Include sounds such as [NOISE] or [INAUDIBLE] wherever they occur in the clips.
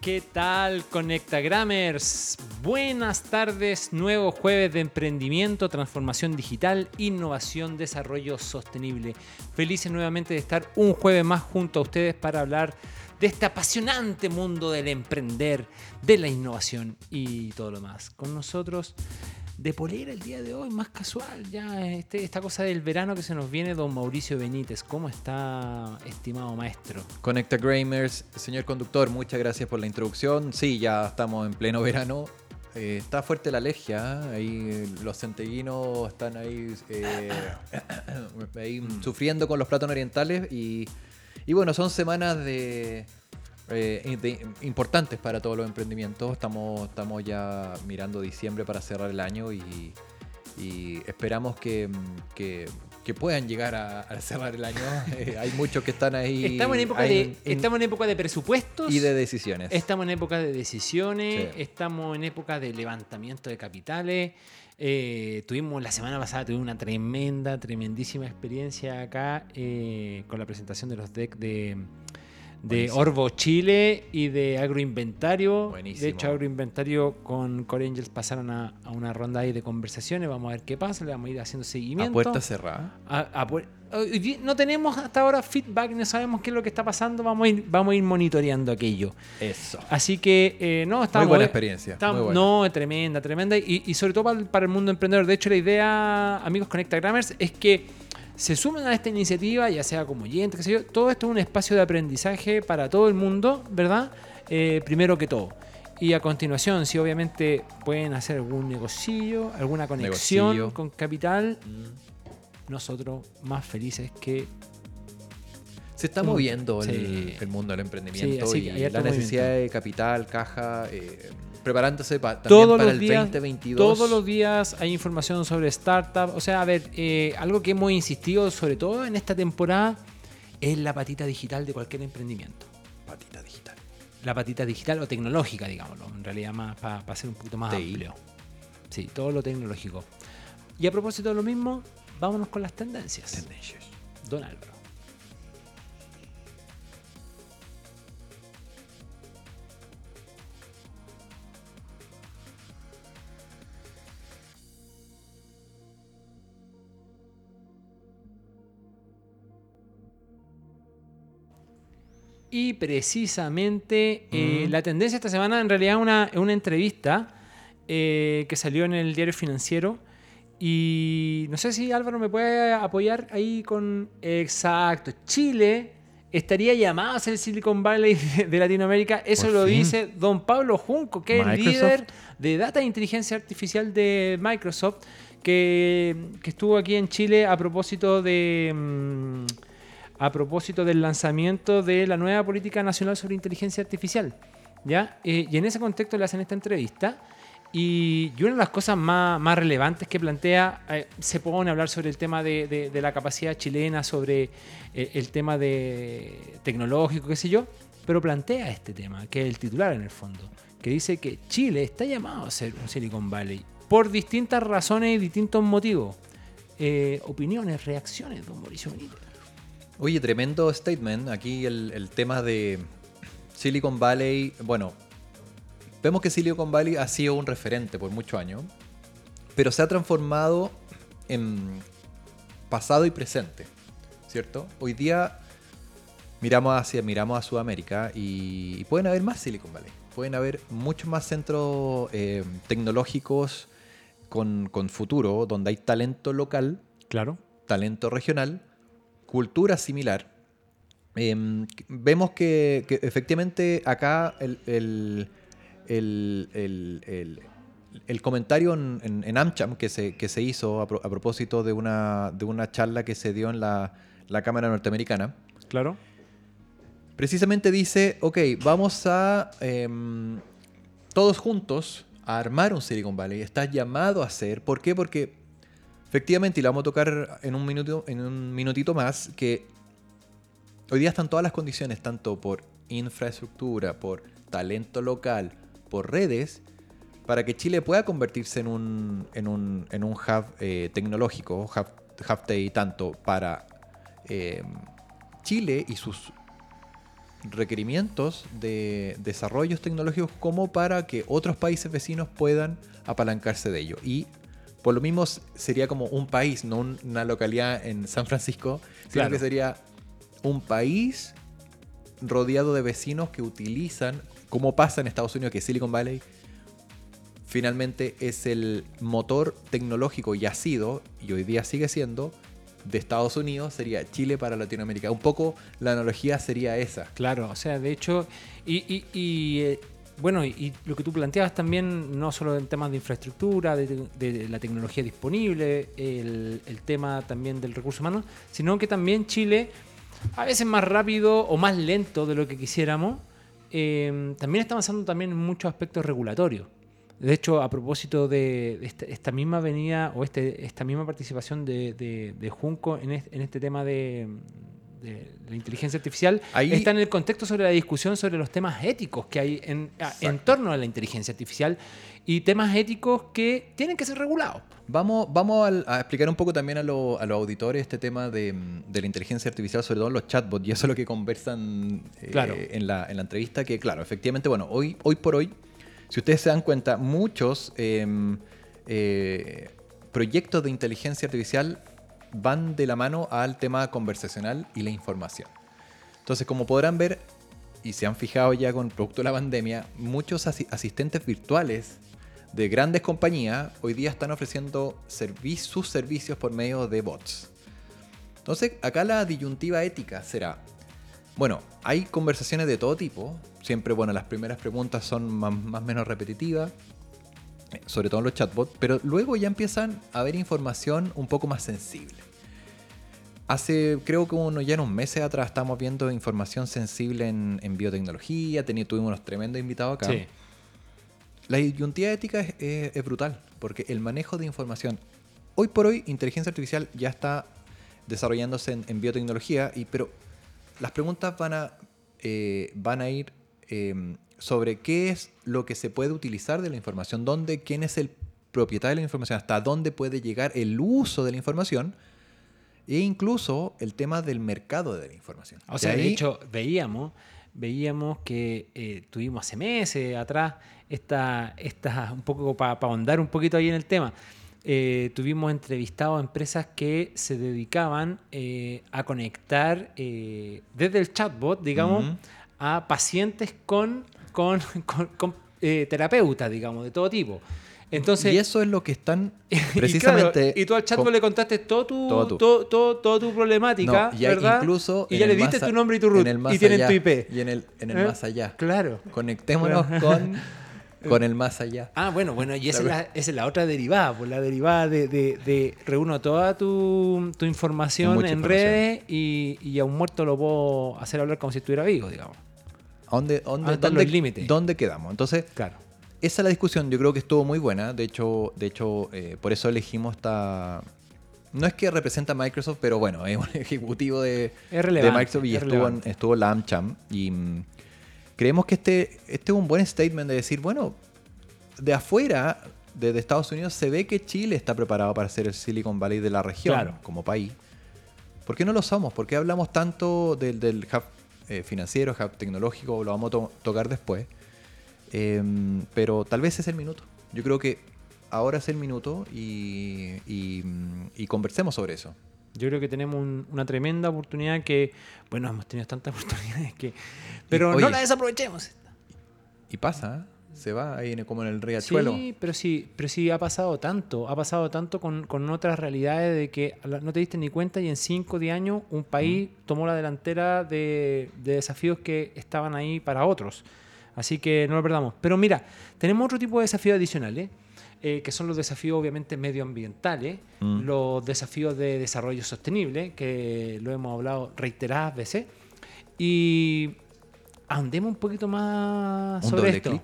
¿Qué tal, Conectagrammers? Buenas tardes, nuevo jueves de emprendimiento, transformación digital, innovación, desarrollo sostenible. Felices nuevamente de estar un jueves más junto a ustedes para hablar de este apasionante mundo del emprender, de la innovación y todo lo más. Con nosotros de polera el día de hoy, más casual, ya este, esta cosa del verano que se nos viene, don Mauricio Benítez. ¿Cómo está, estimado maestro? Conecta Gramers, señor conductor, muchas gracias por la introducción. Sí, ya estamos en pleno verano. Eh, está fuerte la alergia, ¿eh? ahí los centellinos están ahí, eh, [COUGHS] ahí Mm. sufriendo con los platos orientales y, y bueno, son semanas de, eh, de- importantes para todos los emprendimientos. Estamos, estamos ya mirando diciembre para cerrar el año y, y esperamos que, que- que puedan llegar a, a cerrar el año. [LAUGHS] Eh, hay muchos que están ahí. Estamos en época, de, en- estamos en época de presupuestos. y de decisiones. Estamos en época de decisiones, Sí. estamos en época de levantamiento de capitales. Eh, tuvimos la semana pasada tuvimos una tremenda, tremendísima experiencia acá con la presentación de los decks de, de Buenísimo. Orbo Chile y de Agroinventario. Buenísimo. De hecho, Agroinventario con Core Angels pasaron a, a una ronda ahí de conversaciones. Vamos a ver qué pasa, le vamos a ir haciendo seguimiento. a puerta cerrada. A- a pu- hoy día no tenemos hasta ahora feedback, no sabemos qué es lo que está pasando, vamos a ir, vamos a ir monitoreando aquello. Eso. Así que, eh, no, estamos... Muy buena experiencia. estamos- muy buena. No, tremenda, tremenda. Y, y sobre todo para el, para el mundo emprendedor. De hecho, la idea, amigos Conectagrammers, es que se sumen a esta iniciativa, ya sea como oyente, qué sé yo. Todo esto es un espacio de aprendizaje para todo el mundo, ¿verdad? Eh, primero que todo. Y a continuación, si obviamente pueden hacer algún negocillo, alguna conexión Negocillo. con capital, Mm. nosotros más felices que Se está Mm, moviendo el, sí. el mundo del emprendimiento Sí, así que y hay harto la necesidad de capital, caja, eh, preparándose pa- también todos para el días, 2022. Todos los días hay información sobre startups. O sea, a ver, eh, algo que hemos insistido sobre todo en esta temporada es la patita digital de cualquier emprendimiento. Patita digital. La patita digital o tecnológica, digámoslo, en realidad más para ser un poquito más amplio. Sí, todo lo tecnológico. Y a propósito de lo mismo, vámonos con las tendencias. Tendencias. Don Álvaro. Y precisamente eh, la tendencia esta semana en realidad es una, una entrevista eh, que salió en el diario financiero. Y no sé si Álvaro me puede apoyar ahí con... Exacto, Chile estaría llamado a ser el Silicon Valley de, Latinoamérica. Eso Por lo fin. dice don Pablo Junco, que es el líder de Data e Inteligencia Artificial de Microsoft, que, que estuvo aquí en Chile a propósito de... mm, a propósito del lanzamiento de la nueva política nacional sobre inteligencia artificial. ¿ya? Eh, y en ese contexto le hacen esta entrevista. Y, una de las cosas más, más relevantes que plantea, eh, se pone a hablar sobre el tema de, de- de la capacidad chilena, sobre eh, el tema de tecnológico, qué sé yo, pero plantea este tema, que es el titular en el fondo, que dice que Chile está llamado a ser un Silicon Valley por distintas razones y distintos motivos. Eh, opiniones, reacciones, don Mauricio Benítez. Oye, tremendo statement. Aquí el, el tema de Silicon Valley. Bueno, vemos que Silicon Valley ha sido un referente por muchos años, pero se ha transformado en pasado y presente, ¿cierto? Hoy día miramos hacia, miramos a Sudamérica y, y pueden haber más Silicon Valley. Pueden haber muchos más centros eh, tecnológicos con, con futuro, donde hay talento local Claro. talento regional, cultura similar. Em, vemos que, que efectivamente acá el, el- el- el- comentario en, en- en AmCham que se, que se hizo a, pro- a propósito de una, de una charla que se dio en la, la Cámara Norteamericana, Claro. precisamente dice, ok, vamos a em, todos juntos a armar un Silicon Valley. Estás llamado a hacer. ¿Por qué? Porque efectivamente, y lo vamos a tocar en un, minuto, en un minutito más, que hoy día están todas las condiciones, tanto por infraestructura, por talento local, por redes, para que Chile pueda convertirse en un, en un, en un hub eh, tecnológico, hub, hub TI, tanto para eh, Chile y sus requerimientos de desarrollos tecnológicos como para que otros países vecinos puedan apalancarse de ello. Y por lo mismo sería como un país, no una localidad en San Francisco, sino Claro. que sería un país rodeado de vecinos que utilizan, como pasa en Estados Unidos, que Silicon Valley finalmente es el motor tecnológico y ha sido, y hoy día sigue siendo, de Estados Unidos, sería Chile para Latinoamérica. Un poco la analogía sería esa. Claro, o sea, de hecho, y, y- y, eh, bueno, y, lo que tú planteabas también, no solo en temas de infraestructura, de, de la tecnología disponible, el, tema también del recurso humano, sino que también Chile, a veces más rápido o más lento de lo que quisiéramos, eh, también está avanzando también en muchos aspectos regulatorios. De hecho, a propósito de esta, esta misma venida o este, esta misma participación de, de- de Junco en en este tema de, de la inteligencia artificial, Ahí- está en el contexto sobre la discusión sobre los temas éticos que hay en, torno a la inteligencia artificial y temas éticos que tienen que ser regulados. Vamos, vamos a, explicar un poco también a, lo- a los auditores este tema de, mm, de la inteligencia artificial, sobre todo en los chatbots, y eso es lo que conversan eh, Claro. en, la, en la entrevista, que claro, efectivamente, bueno, hoy, hoy por hoy, si ustedes se dan cuenta, muchos em, eh, proyectos de inteligencia artificial van de la mano al tema conversacional y la información. Entonces, como podrán ver, y se han fijado ya con producto de la pandemia, muchos asi- asistentes virtuales de grandes compañías hoy día están ofreciendo sus servicios por medio de bots. Entonces, acá la disyuntiva ética será, bueno, hay conversaciones de todo tipo, siempre, bueno, las primeras preguntas son más o menos repetitivas, sobre todo en los chatbots, pero luego ya empiezan a haber información un poco más sensible. Hace, creo que uno, ya en un mes atrás estamos viendo información sensible en, en biotecnología, tuvimos unos tremendos invitados acá. La disyuntiva ética es, es- es brutal, porque el manejo de información, hoy por hoy, inteligencia artificial ya está desarrollándose en, en biotecnología, y, pero las preguntas van a, eh, van a ir eh, sobre qué es lo que se puede utilizar de la información, dónde, quién es el propietario de la información, hasta dónde puede llegar el uso de la información, e incluso el tema del mercado de la información. O sea, de hecho, veíamos, veíamos que eh, tuvimos hace meses atrás esta, esta un poco para ahondar un poquito ahí en el tema. eh, tuvimos entrevistados a empresas que se dedicaban eh, a conectar eh, desde el chatbot, digamos, a pacientes con, con, con- con, eh, terapeutas, digamos, de todo tipo. Entonces, y eso es lo que están [LAUGHS] y claro, precisamente... Y, tú al chatbot le contaste todo tu, Todo tú. todo, tu problemática, No, y ¿verdad? incluso y ya le diste tu nombre y tu root y tienen allá, tu IP. Y en el, en el ¿Eh? más allá. Claro. Conectémonos con, [LAUGHS] con el más allá. Ah, bueno, bueno, y esa, es la, esa es la otra derivada, pues la derivada de, de, de reúno toda tu, tu información Mucha en información. redes y, y a un muerto lo puedo hacer hablar como si estuviera vivo, digamos. ¿A ¿Dónde, dónde, Ah, dónde-. ¿Dónde quedamos? Entonces, Claro. esa es la discusión. Yo creo que estuvo muy buena. De hecho, de hecho eh, por eso elegimos esta... No es que representa a Microsoft, pero bueno, es un [LAUGHS] ejecutivo de. Microsoft y es estuvo, en, estuvo Cham. Y mm, creemos que este, este es un buen statement de decir, bueno, de afuera, desde Estados Unidos, se ve que Chile está preparado para ser el Silicon Valley de la región Claro. como país. ¿Por qué no lo somos? ¿Por qué hablamos tanto del, del hub eh, financiero, hub tecnológico? Lo vamos a to- tocar después. Em, pero tal vez es el minuto. Yo creo que ahora es el minuto y, y, y conversemos sobre eso. Yo creo que tenemos un- una tremenda oportunidad que, bueno, hemos tenido tantas [LAUGHS] oportunidades que... Pero oye, no la desaprovechemos. Y pasa, ¿eh? Se va ahí en- como en el riachuelo. Sí, pero sí, pero sí ha pasado tanto, ha pasado tanto con, con otras realidades de que no te diste ni cuenta y en 5 o 10 años un país tomó la delantera de, de desafíos que estaban ahí para otros. Así que no lo perdamos. Pero mira, tenemos otro tipo de desafíos adicionales, eh, que son los desafíos obviamente medioambientales, Mm. los desafíos de desarrollo sostenible, que lo hemos hablado reiteradas veces. Y ahondemos un poquito más Un sobre doble esto.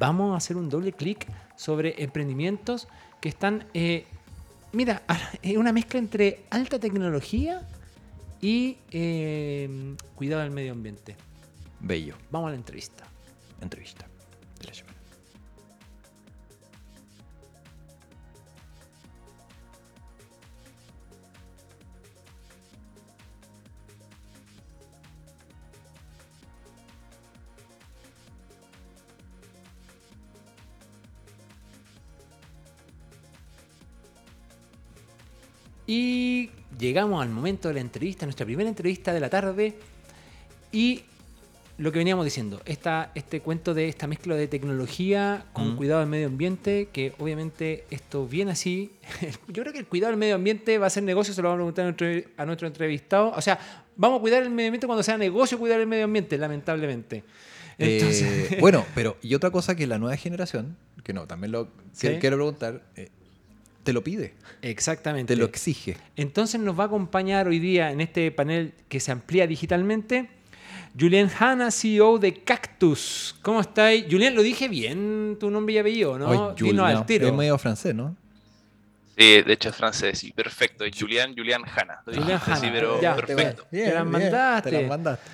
Vamos a hacer un doble clic sobre emprendimientos que están. eh, mira, [LAUGHS] es una mezcla entre alta tecnología y eh, cuidado del medio ambiente. Bello. Vamos a la entrevista. Entrevista Y llegamos al momento de la entrevista, nuestra primera entrevista de la tarde. Y lo que veníamos diciendo, esta, este cuento de esta mezcla de tecnología con Mm. cuidado del medio ambiente, que obviamente esto viene así. [LAUGHS] Yo creo que el cuidado del medio ambiente va a ser negocio, se lo vamos a preguntar a nuestro, entrevistado. O sea, vamos a cuidar el medio ambiente cuando sea negocio cuidar el medio ambiente, lamentablemente. Entonces, Eh, [LAUGHS] bueno, pero y otra cosa que la nueva generación, que no, también lo que- Sí. quiero preguntar, eh, te lo pide, exactamente. te lo exige. Entonces nos va a acompañar hoy día en este panel que se amplía digitalmente Julián Hanna, CEO de Cactus. ¿Cómo estáis? Julián, lo dije bien tu nombre y apellido, ¿no? Dinos Julián, al tiro. Es medio francés, ¿no? Sí, de hecho es francés, sí, perfecto. Julián, Julián Hanna. Lo Julián dijiste así, Hanna, pero ya. perfecto. Te las mandaste. Te las mandaste.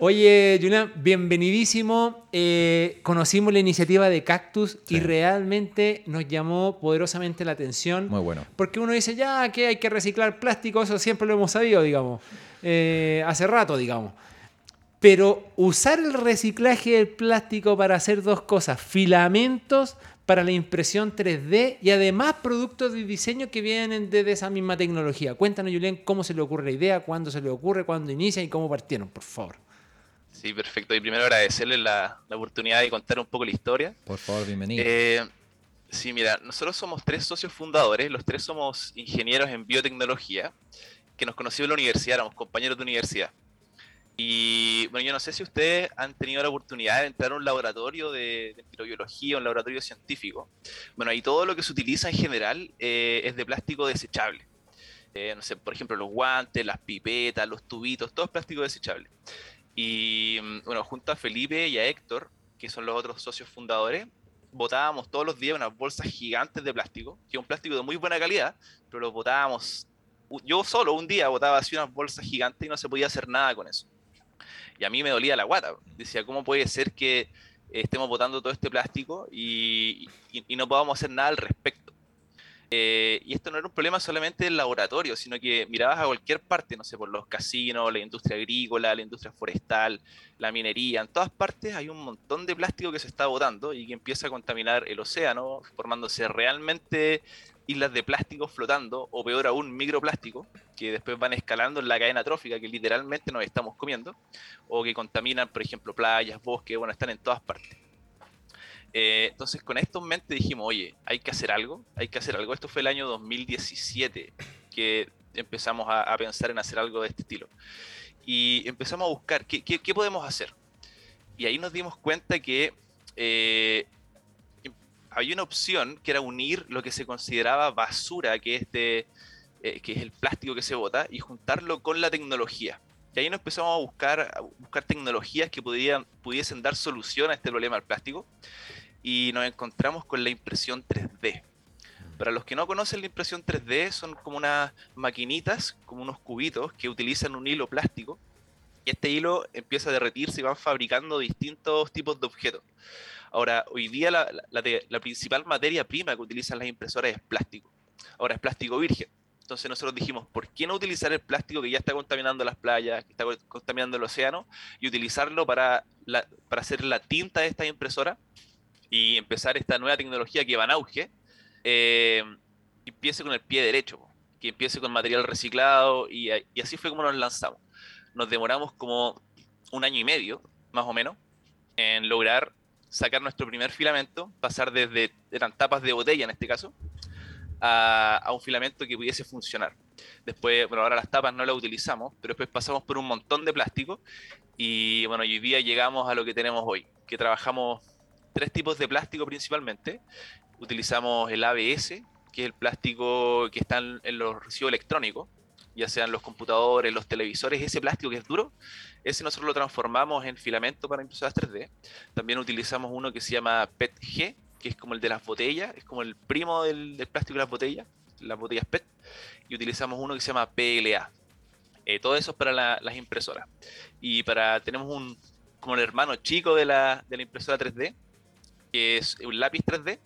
Oye, Julián, bienvenidísimo. Eh, conocimos la iniciativa de Cactus y realmente nos llamó poderosamente la atención. Muy bueno. Porque uno dice, ya que hay que reciclar plástico, eso siempre lo hemos sabido, digamos. Eh, hace rato, digamos. Pero usar el reciclaje del plástico para hacer dos cosas, filamentos para la impresión 3D y además productos de diseño que vienen desde esa misma tecnología. Cuéntanos, Julián, cómo se le ocurre la idea, cuándo se le ocurre, cuándo inicia y cómo partieron, por favor. Sí, perfecto. Y primero agradecerles la, la oportunidad de contar un poco la historia. Por favor, bienvenido. Eh, sí, mira, nosotros somos tres socios fundadores, los tres somos ingenieros en biotecnología, que nos conocimos en la universidad, éramos compañeros de universidad. Y bueno, yo no sé si ustedes han tenido la oportunidad de entrar a un laboratorio de, de microbiología, un laboratorio científico. Bueno, ahí todo lo que se utiliza en general eh, es de plástico desechable. Eh, no sé, por ejemplo, los guantes, las pipetas, los tubitos, todo es plástico desechable. Y mm, bueno, junto a Felipe y a Héctor, que son los otros socios fundadores, botábamos todos los días unas bolsas gigantes de plástico, que es un plástico de muy buena calidad, pero los botábamos. Yo solo un día botaba así unas bolsas gigantes y no se podía hacer nada con eso. Y a mí me dolía la guata. Decía, ¿cómo puede ser que eh, estemos botando todo este plástico y, y- y no podamos hacer nada al respecto? Eh, y esto no era un problema solamente del laboratorio, sino que mirabas a cualquier parte, no sé, por los casinos, la industria agrícola, la industria forestal, la minería, en todas partes hay un montón de plástico que se está botando y que empieza a contaminar el océano, formándose realmente islas de plástico flotando, o peor aún, microplástico, que después van escalando en la cadena trófica que literalmente nos estamos comiendo, o que contaminan, por ejemplo, playas, bosques, bueno, están en todas partes. Eh, entonces, con esto en mente dijimos, oye, hay que hacer algo, hay que hacer algo. Esto fue el año 2017 que empezamos a, pensar en hacer algo de este estilo. Y empezamos a buscar qué, podemos hacer. Y ahí nos dimos cuenta que eh, había una opción que era unir lo que se consideraba basura, que es, de, eh, que es el plástico que se bota, y juntarlo con la tecnología. Y ahí nos empezamos a buscar, buscar tecnologías que pudieran, pudiesen dar solución a este problema del plástico y nos encontramos con la impresión 3D. Para los que no conocen la impresión 3D, son como unas maquinitas, como unos cubitos que utilizan un hilo plástico y este hilo empieza a derretirse y van fabricando distintos tipos de objetos. Ahora, hoy día la, la- la principal materia prima que utilizan las impresoras es plástico. Ahora es plástico virgen. Entonces nosotros dijimos, ¿por qué no utilizar el plástico que ya está contaminando las playas, que está co- contaminando el océano, y utilizarlo para, la- para hacer la tinta de esta impresora y empezar esta nueva tecnología que va en auge, eh, empiece con el pie derecho, que empiece con material reciclado y, y así fue como nos lanzamos. Nos demoramos como un año y medio, más o menos, en lograr sacar nuestro primer filamento, pasar desde, eran tapas de botella en este caso, a, a un filamento que pudiese funcionar. Después, bueno, ahora las tapas no las utilizamos, pero después pasamos por un montón de plástico y bueno, hoy día llegamos a lo que tenemos hoy, que trabajamos tres tipos de plástico principalmente. Utilizamos el ABS, que es el plástico que está en, los residuos electrónicos, ya sean los computadores, los televisores, ese plástico que es duro, ese nosotros lo transformamos en filamento para impresoras 3D. También utilizamos uno que se llama PETG, que es como el de las botellas, es como el primo del, del plástico de las botellas, las botellas PET, y utilizamos uno que se llama PLA. Eh, todo eso es para la- las impresoras. Y para tenemos un como el hermano chico de la, de la impresora 3D, que es un lápiz 3D.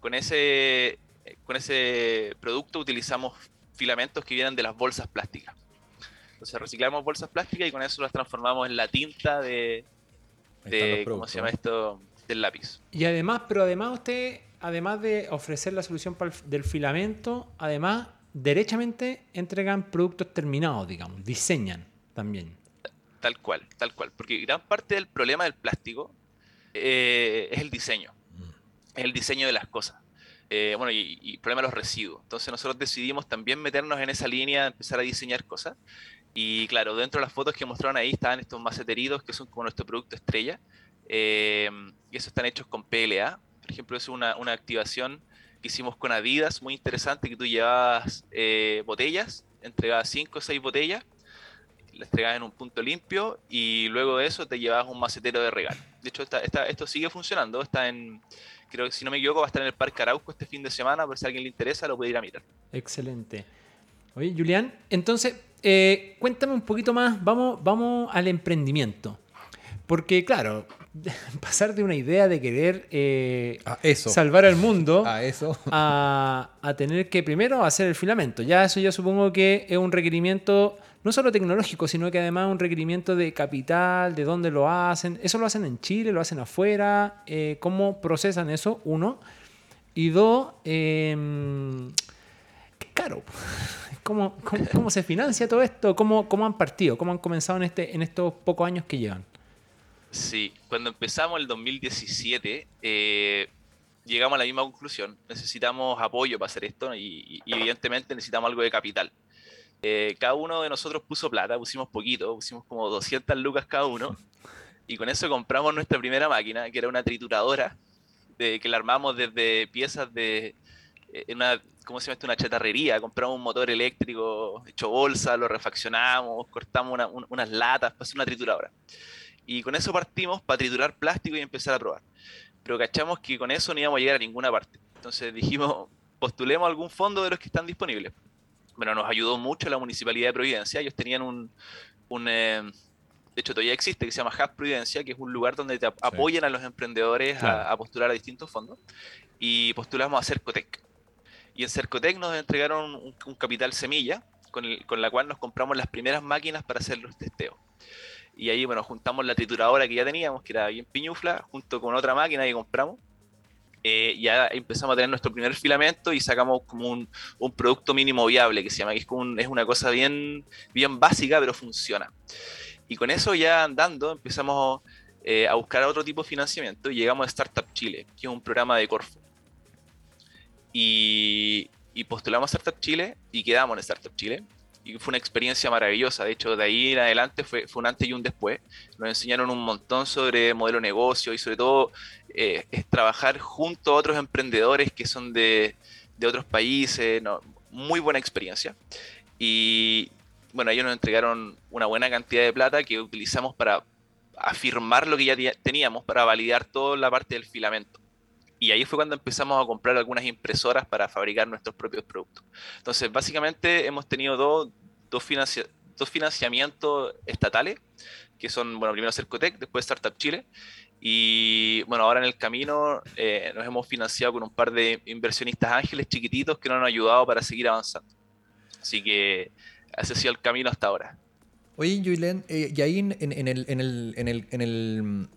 Con ese, con ese producto utilizamos filamentos que vienen de las bolsas plásticas. Entonces reciclamos bolsas plásticas y con eso las transformamos en la tinta de, de ¿cómo se llama esto? Del lápiz. Y además, pero además usted, además de ofrecer la solución para el- del filamento, además derechamente entregan productos terminados, digamos, diseñan también. Tal cual, tal cual. Porque gran parte del problema del plástico eh, es el diseño. Es el diseño de las cosas. Eh, bueno, y, y, el problema de los residuos. Entonces nosotros decidimos también meternos en esa línea, empezar a diseñar cosas. Y claro, dentro de las fotos que mostraron ahí estaban estos maceteridos que son como nuestro producto estrella. Eh, y esos están hechos con PLA. Por ejemplo, es una, una activación que hicimos con Adidas, muy interesante, que tú llevabas eh, botellas, entregabas 5 o 6 botellas, las entregabas en un punto limpio y luego de eso te llevabas un macetero de regalo. De hecho, esto sigue funcionando, está en, creo que si no me equivoco, va a estar en el Parque Arauco este fin de semana, por si a alguien le interesa, lo puede ir a mirar. Excelente. Oye, Julián, entonces, eh, cuéntame un poquito más, vamos, vamos al emprendimiento. Porque, claro, [LAUGHS] pasar de una idea de querer eh, salvar al mundo [LAUGHS] a, eso. A, tener que primero hacer el filamento. Ya eso yo supongo que es un requerimiento no solo tecnológico, sino que además un requerimiento de capital, de dónde lo hacen. ¿Eso lo hacen en Chile, lo hacen afuera? Eh, ¿Cómo procesan eso? Uno. Y dos, eh, qué caro. [LAUGHS] ¿Cómo, cómo, se financia todo esto? ¿Cómo, ¿Cómo han partido? ¿Cómo han comenzado en, este, en estos pocos años que llevan? Sí, cuando empezamos el 2017, eh, llegamos a la misma conclusión. Necesitamos apoyo para hacer esto y, evidentemente necesitamos algo de capital. Eh, cada uno de nosotros puso plata, pusimos poquito, pusimos como 200 lucas cada uno. [LAUGHS] Y con eso compramos nuestra primera máquina, que era una trituradora, de, que la armamos desde piezas de eh, una, ¿cómo se llama esto? Una chatarrería. Compramos un motor eléctrico hecho bolsa, lo refaccionamos, cortamos unas latas para hacer una trituradora. Y con eso partimos para triturar plástico y empezar a probar. Pero cachamos que con eso no íbamos a llegar a ninguna parte. Entonces dijimos, postulemos algún fondo de los que están disponibles. Bueno, nos ayudó mucho la Municipalidad de Providencia. Ellos tenían un, un eh, de hecho todavía existe, que se llama Hub Providencia, que es un lugar donde te apoyan a los emprendedores a, postular a distintos fondos. Y postulamos a Cercotec. Y en Cercotec nos entregaron un, capital semilla, con, con la cual nos compramos las primeras máquinas para hacer los testeos. Y ahí, bueno, juntamos la trituradora que ya teníamos, que era bien piñufla, junto con otra máquina que compramos. Eh, ya empezamos a tener nuestro primer filamento y sacamos como un, producto mínimo viable que se llama, que es, como es una cosa bien, bien básica, pero funciona. Y con eso ya andando empezamos eh, a buscar otro tipo de financiamiento y llegamos a Startup Chile, que es un programa de Corfo. Y, y postulamos a Startup Chile y quedamos en Startup Chile y fue una experiencia maravillosa. De hecho, de ahí en adelante fue, fue un antes y un después. Nos enseñaron un montón sobre modelo de negocio y sobre todo eh, es trabajar junto a otros emprendedores que son de, de otros países. Muy buena experiencia. Y bueno, ellos nos entregaron una buena cantidad de plata que utilizamos para afirmar lo que ya teníamos, para validar toda la parte del filamento. Y ahí fue cuando empezamos a comprar algunas impresoras para fabricar nuestros propios productos. Entonces, básicamente hemos tenido dos, dos, dos financiamientos estatales, que son, bueno, primero Cercotec, después Startup Chile. Y bueno, ahora en el camino eh, nos hemos financiado con un par de inversionistas ángeles chiquititos que nos han ayudado para seguir avanzando. Así que ese ha sido el camino hasta ahora. Oye, Julen, eh, y ahí en el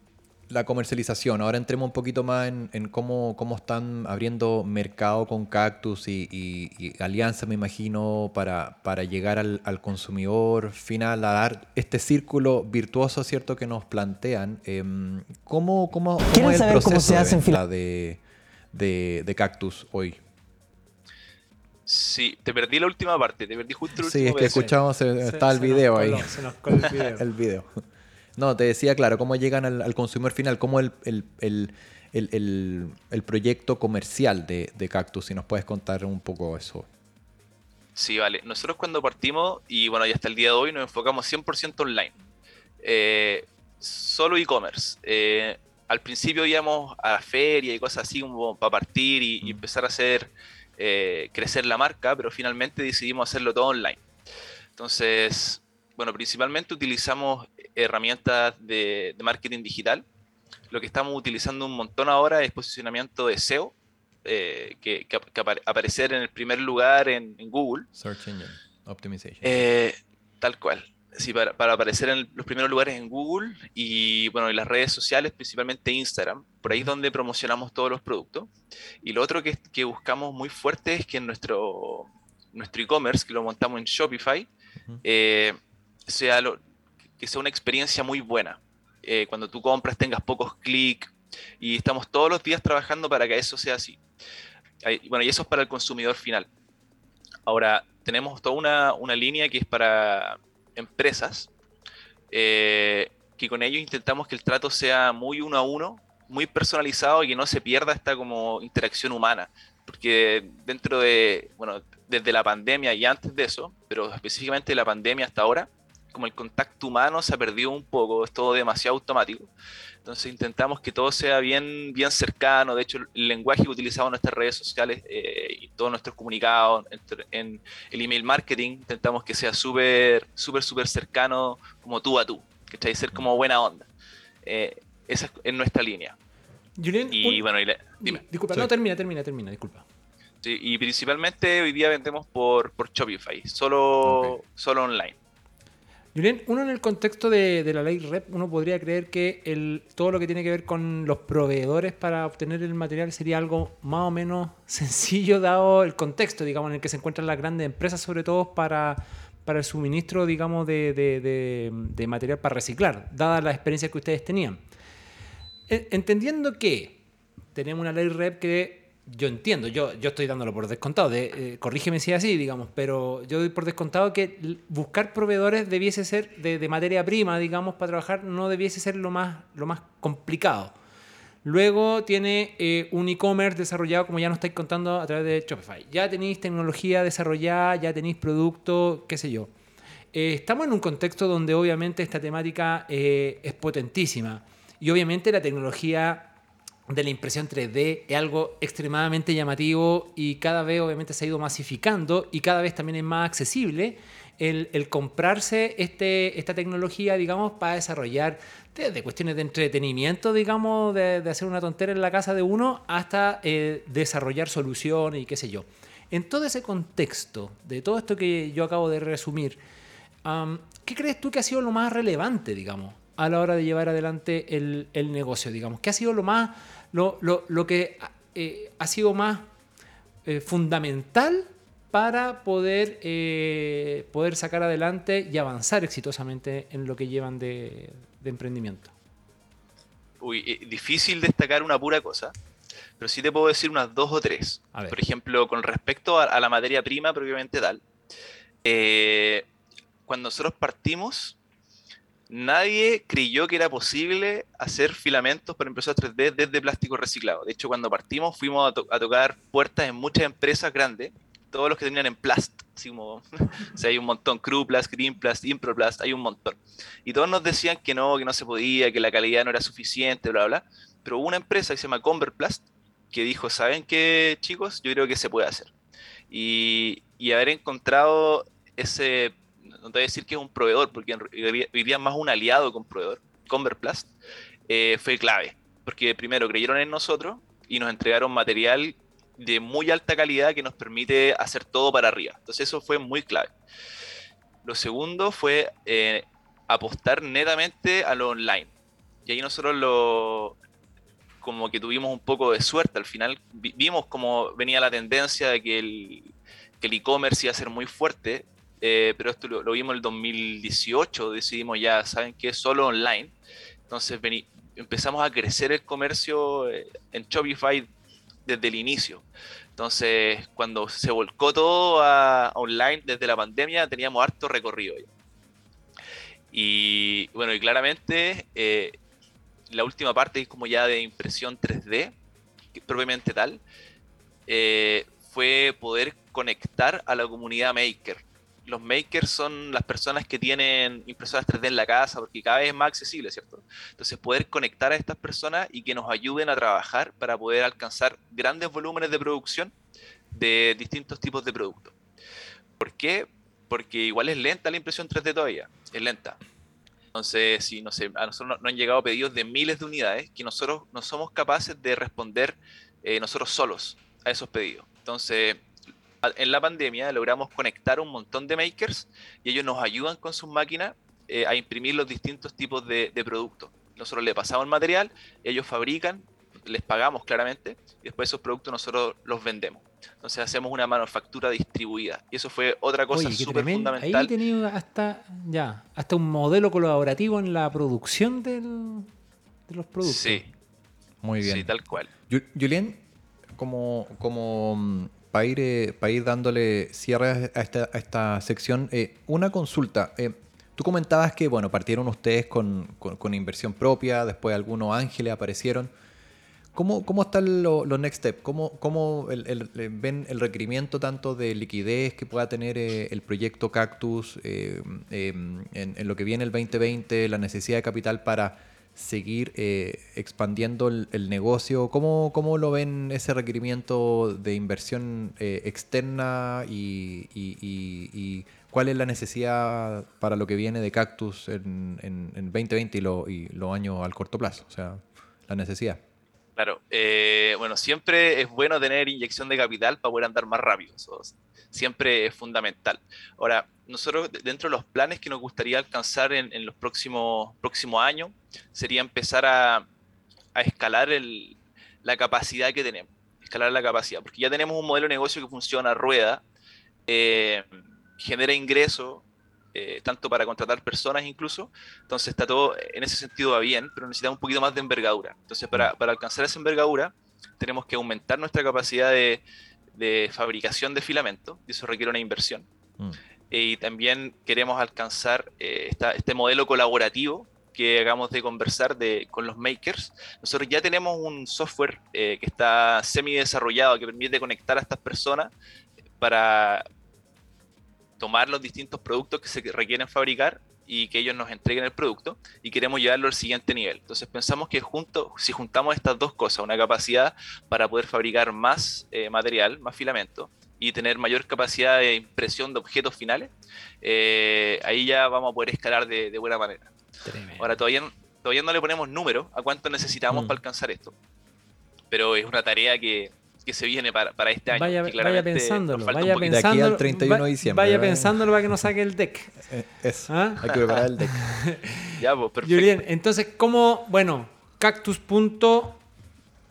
la comercialización. Ahora entremos un poquito más en, cómo, cómo, están abriendo mercado con Cactus y, y, alianza, me imagino, para, para llegar al, consumidor final, a dar este círculo virtuoso, ¿cierto?, que nos plantean. Em, ¿Cómo, cómo, cómo es el proceso cómo se hace de, de, de, Cactus hoy? Sí, te perdí la última parte, te perdí justo el último Sí, es que escuchamos, está el video ahí. se nos coló el video. [LAUGHS] el video. No, te decía, claro, cómo llegan al, consumidor final, cómo el, el, proyecto comercial de, Cactus, si nos puedes contar un poco eso. Sí, vale. Nosotros cuando partimos, y bueno, ya hasta el día de hoy, nos enfocamos 100% online. Eh, solo e-commerce. Eh, al principio íbamos a la feria y cosas así como para partir y, empezar a hacer eh, crecer la marca, pero finalmente decidimos hacerlo todo online. Entonces, bueno, principalmente utilizamos herramientas de, marketing digital. Lo que estamos utilizando un montón ahora es posicionamiento de SEO, eh, que, aparecer en el primer lugar en, Google. Search Engine Optimization. Eh, tal cual. Sí, para, aparecer en los primeros lugares en Google y bueno, en las redes sociales, principalmente Instagram. Por ahí es donde promocionamos todos los productos. Y lo otro que, que buscamos muy fuerte es que en nuestro nuestro e-commerce, que lo montamos en Shopify, eh, sea lo, que sea una experiencia muy buena. Eh, cuando tú compras tengas pocos clics y estamos todos los días trabajando para que eso sea así. bueno, y eso es para el consumidor final. Ahora, tenemos toda una, una línea que es para empresas, eh, que con ellos intentamos que el trato sea muy uno a uno, muy personalizado y que no se pierda esta como interacción humana. Porque dentro de, bueno, desde la pandemia y antes de eso, pero específicamente de la pandemia hasta ahora, como el contacto humano se ha perdido un poco, es todo demasiado automático. Entonces intentamos que todo sea bien, bien cercano. De hecho, el lenguaje que utilizamos en nuestras redes sociales eh, y todos nuestros comunicados en, el email marketing, intentamos que sea súper, súper, súper cercano, como tú a tú. Que ser como buena onda. Eh, esa es nuestra línea. y bueno, dime. Disculpa, no, termina, termina, termina, disculpa. Sí, y principalmente hoy día vendemos por, por Shopify, solo, solo online. Julián, uno en el contexto de, la ley REP, uno podría creer que todo lo que tiene que ver con los proveedores para obtener el material sería algo más o menos [LAUGHS] sencillo dado el contexto, digamos, en el que se encuentran las grandes empresas, sobre todo para, el suministro, digamos, de, de, material para reciclar, dada la experiencia que ustedes tenían. E, entendiendo que tenemos una ley REP que yo entiendo, yo, yo estoy dándolo por descontado, de, eh, corrígeme si es así, digamos, pero yo doy por descontado que buscar proveedores debiese ser de, materia prima, digamos, para trabajar, no debiese ser lo más, lo más complicado. Luego tiene eh, un e-commerce desarrollado, como ya nos estáis contando, a través de Shopify. Ya tenéis tecnología desarrollada, ya tenéis producto, qué sé yo. Eh, estamos en un contexto donde obviamente esta temática es potentísima y obviamente la tecnología de la impresión 3D es algo extremadamente llamativo y cada vez obviamente se ha ido masificando y cada vez también es más accesible el, comprarse este, esta tecnología, digamos, para desarrollar desde cuestiones de entretenimiento, digamos, de, hacer una tontera en la casa de uno, hasta eh, desarrollar soluciones y qué sé yo. En todo ese contexto, de todo esto que yo acabo de resumir, ¿qué crees tú que ha sido lo más relevante, digamos, a la hora de llevar adelante el, el negocio, digamos? ¿Qué ha sido lo más lo, lo, lo que eh, ha sido más eh, fundamental para poder, eh, poder sacar adelante y avanzar exitosamente en lo que llevan de, de emprendimiento? Uy, difícil destacar una pura cosa, pero sí te puedo decir unas dos o tres. Por ejemplo, con respecto a, a, la materia prima propiamente tal, cuando nosotros partimos, nadie creyó que era posible hacer filamentos para impresoras 3D desde plástico reciclado. De hecho, cuando partimos fuimos a, tocar puertas en muchas empresas grandes, todos los que tenían en Plast, como, [LAUGHS] o sea, hay un montón, Cruplast, Greenplast, Improplast, hay un montón. Y todos nos decían que no, que no se podía, que la calidad no era suficiente, bla, bla. Pero hubo una empresa que se llama Converplast que dijo, ¿saben qué, chicos? Yo creo que se puede hacer. Y, y haber encontrado ese no te voy a decir que es un proveedor, porque día más un aliado con proveedor, Converplast, eh, fue clave. Porque primero creyeron en nosotros y nos entregaron material de muy alta calidad que nos permite hacer todo para arriba. Entonces eso fue muy clave. Lo segundo fue eh, apostar netamente a lo online. Y ahí nosotros lo, como que tuvimos un poco de suerte. Al final vimos cómo venía la tendencia de que el e-commerce iba a ser muy fuerte eh, pero esto lo, vimos en el 2018, decidimos ya, ¿saben qué? Solo online. Entonces empezamos a crecer el comercio eh, en Shopify desde el inicio. Entonces, cuando se volcó todo a, online desde la pandemia, teníamos harto recorrido. Y bueno, y claramente eh, la última parte es como ya de impresión 3D, propiamente tal, fue poder conectar a la comunidad maker los makers son las personas que tienen impresoras 3D en la casa, porque cada vez es más accesible, ¿cierto? Entonces, poder conectar a estas personas y que nos ayuden a trabajar para poder alcanzar grandes volúmenes de producción de distintos tipos de productos. ¿Por qué? Porque igual es lenta la impresión 3D todavía, es lenta. Entonces, si no sé, a nosotros nos han llegado pedidos de miles de unidades que nosotros no somos capaces de responder eh, nosotros solos a esos pedidos. Entonces, en la pandemia logramos conectar un montón de makers y ellos nos ayudan con sus máquinas eh, a imprimir los distintos tipos de, productos. Nosotros le pasamos el material, ellos fabrican, les pagamos claramente y después esos productos nosotros los vendemos. Entonces hacemos una manufactura distribuida. Y eso fue otra cosa súper fundamental. Ahí tenía hasta, ya, hasta un modelo colaborativo en la producción del- de los productos. Sí, Muy bien. sí, tal cual. Julián, como, como para ir, eh, pa' ir dándole cierre a esta, a esta sección, eh, una consulta. Eh, tú comentabas que, bueno, partieron ustedes con, con- con inversión propia, después algunos ángeles aparecieron. ¿Cómo, cómo están lo- los next steps? ¿Cómo, cómo el- el- ven el requerimiento tanto de liquidez que pueda tener eh, el proyecto Cactus eh, eh, en, en lo que viene el 2020, la necesidad de capital para seguir eh, expandiendo el, el negocio? ¿Cómo, ¿Cómo lo ven ese requerimiento de inversión eh, externa y, y- y- cuál es la necesidad para lo que viene de Cactus en, en- en 2020 y, lo- y los años al corto plazo? O sea, la necesidad. Claro, eh, bueno, siempre es bueno tener inyección de capital para poder andar más rápido. Eso siempre es fundamental. Ahora, nosotros de- dentro de los planes que nos gustaría alcanzar en, los próximos, próximos años sería empezar a, a escalar el- la capacidad que tenemos. Escalar la capacidad, porque ya tenemos un modelo de negocio que funciona, rueda, eh, genera ingresos, eh, tanto para contratar personas incluso. Entonces está todo, en ese sentido va bien, pero necesitamos un poquito más de envergadura. Entonces para, para alcanzar esa envergadura tenemos que aumentar nuestra capacidad de, de fabricación de filamento, y eso requiere una inversión. Mm. Y también queremos alcanzar eh, esta- este modelo colaborativo que hagamos de conversar de, con los makers. Nosotros ya tenemos un software eh, que está semi desarrollado que permite conectar a estas personas para tomar los distintos productos que se requieren fabricar y que ellos nos entreguen el producto y queremos llevarlo al siguiente nivel. Entonces pensamos que junto, si juntamos estas dos cosas, una capacidad para poder fabricar más eh, material, más filamento y tener mayor capacidad de impresión de objetos finales, eh, ahí ya vamos a poder escalar de, de buena manera. Tremendo. Ahora todavía, todavía no le ponemos número a cuánto necesitamos Mm. para alcanzar esto, pero es una tarea que, que se viene para, para este año. vaya, vaya pensándolo, vaya poquito. De aquí al pensándolo. 31 de va- diciembre, Vaya pensándolo para que no saque el deck. Eh, eso. ¿Ah? Hay que preparar el deck. [LAUGHS] Ya, pues, perfecto. Julián, entonces, ¿cómo? Bueno, cactus. punto,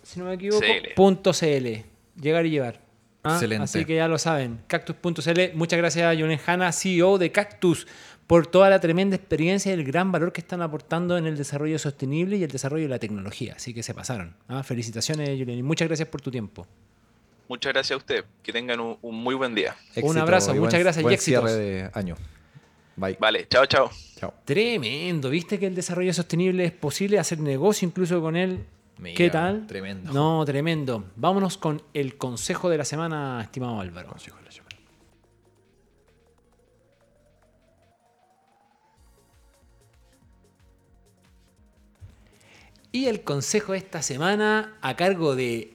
Si no me equivoco, CL. punto CL. Llegar y llevar. ¿Ah? Excelente. Así que ya lo saben. Cactus.cl. Muchas gracias a Hanna, CEO de Cactus, por toda la tremenda experiencia y el gran valor que están aportando en el desarrollo sostenible y el desarrollo de la tecnología. Así que se pasaron. ¿ah? Felicitaciones, Julián, y muchas gracias por tu tiempo. Muchas gracias a usted. Que tengan un, un muy buen día. Éxito abrazo, y muchas gracias y buen éxitos. cierre de año. Bye. Vale, chao, chao. Chao. Tremendo, ¿viste que el desarrollo sostenible es posible hacer negocio incluso con él? Mira, ¿Qué tal? tremendo. No, tremendo. Vámonos con el consejo de la semana, estimado Álvaro. Consejo de la semana. Y el consejo de esta semana a cargo de,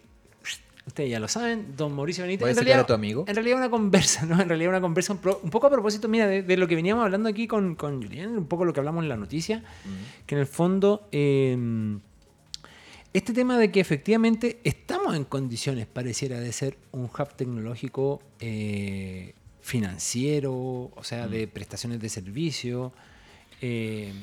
ustedes ya lo saben, don Mauricio Benítez. En realidad- a tu amigo. En realidad una conversa, ¿no? En realidad una conversa un, pro- un poco a propósito, mira, de, de lo que veníamos hablando aquí con, con Julián, un poco lo que hablamos en la noticia, que en el fondo eh, este tema de que efectivamente estamos en condiciones, pareciera, de ser un hub tecnológico eh, financiero, o sea, de prestaciones de servicio. eh,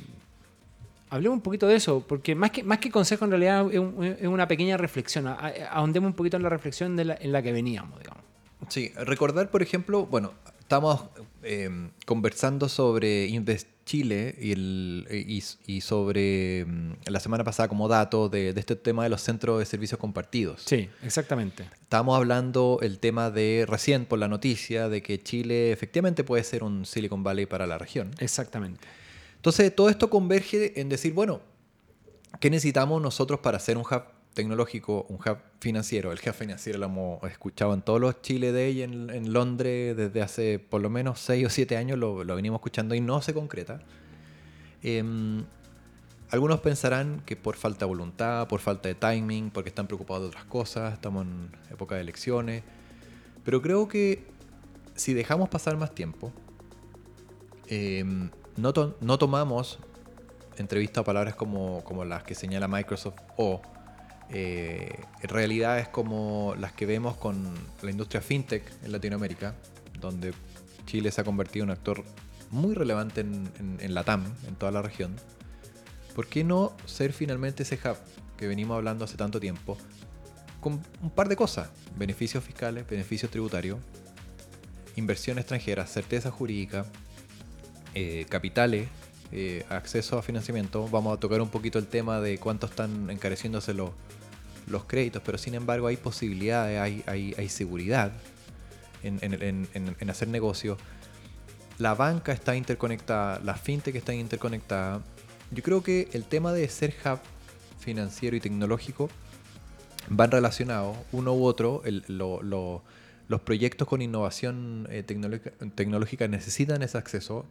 hablemos un poquito de eso, porque más que, más que consejo en realidad es, un- es una pequeña reflexión. Ahondemos un poquito en la reflexión de la- en la que veníamos, digamos. Sí, recordar, por ejemplo, bueno, estamos eh, conversando sobre Invest Chile y, el, y, y sobre mm, la semana pasada como dato de, de este tema de los centros de servicios compartidos. Sí, exactamente. Estábamos hablando el tema de recién por la noticia de que Chile efectivamente puede ser un Silicon Valley para la región. Exactamente. Entonces, todo esto converge en decir, bueno, ¿qué necesitamos nosotros para ser un hub tecnológico, un hub financiero? El hub financiero lo hemos escuchado en todos los Chile Day en, en Londres desde hace por lo menos 6 o 7 años, lo, lo venimos escuchando y no se concreta. Em, algunos pensarán que por falta de voluntad, por falta de timing, porque están preocupados de otras cosas, estamos en época de elecciones. Pero creo que si dejamos pasar más tiempo, em, no, to- no tomamos entrevista a palabras como, como las que señala Microsoft o eh, realidades como las que vemos con la industria fintech en Latinoamérica, donde Chile se ha convertido en un actor muy relevante en, en, en la TAM, en toda la región. ¿Por qué no ser finalmente ese hub que venimos hablando hace tanto tiempo con un par de cosas. Beneficios fiscales, beneficios tributarios, inversión extranjera, certeza jurídica, eh, capitales, eh, acceso a financiamiento. Vamos a tocar un poquito el tema de cuánto están encareciéndose los, los créditos, pero sin embargo hay posibilidades, hay, hay, seguridad en, en- en- hacer negocio. La banca está interconectada, la fintech está interconectada. Yo creo que el tema de ser hub financiero y tecnológico van relacionados, uno u otro. el- lo- lo- los proyectos con innovación eh, tecnológica necesitan ese acceso.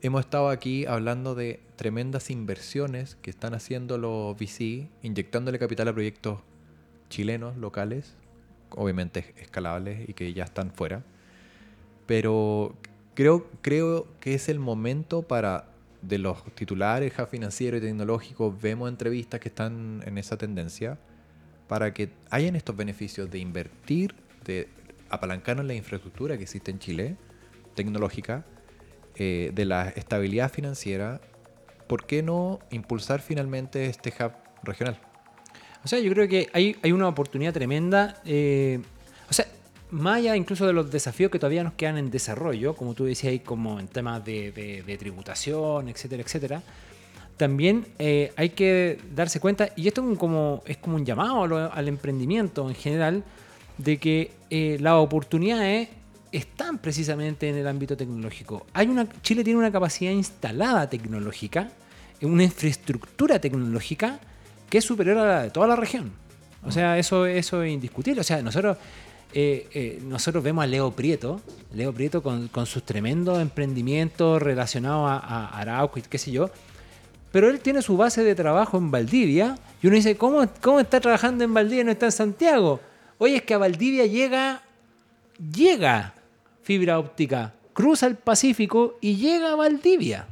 Hemos estado aquí hablando de tremendas inversiones que están haciendo los VC, inyectándole capital a proyectos chilenos, locales, obviamente escalables y que ya están fuera. Pero creo, creo que es el momento para, de los titulares hub financiero y tecnológico, vemos entrevistas que están en esa tendencia, para que hayan estos beneficios de invertir, de apalancarnos en la infraestructura que existe en Chile, tecnológica, eh, de la estabilidad financiera, ¿por qué no impulsar finalmente este hub regional? O sea, yo creo que hay, hay una oportunidad tremenda. eh, o sea, más allá incluso de los desafíos que todavía nos quedan en desarrollo, como tú decías ahí, como en temas de, de- tributación, etcétera, etcétera. También eh, hay que darse cuenta, y esto como, es como un llamado al emprendimiento en general, de que eh, las oportunidades están precisamente en el ámbito tecnológico. Hay una, Chile tiene una capacidad instalada tecnológica, una infraestructura tecnológica que es superior a la de toda la región. O sea, eso, es indiscutible. O sea, nosotros, eh, eh, nosotros vemos a Leo Prieto, Leo Prieto con, sus tremendos emprendimientos relacionados a, a Arauco y qué sé yo, pero él tiene su base de trabajo en Valdivia y uno dice, ¿cómo, cómo está trabajando en Valdivia y no está en Santiago? Oye, es que a Valdivia llega, llega fibra óptica, cruza el Pacífico y llega a Valdivia.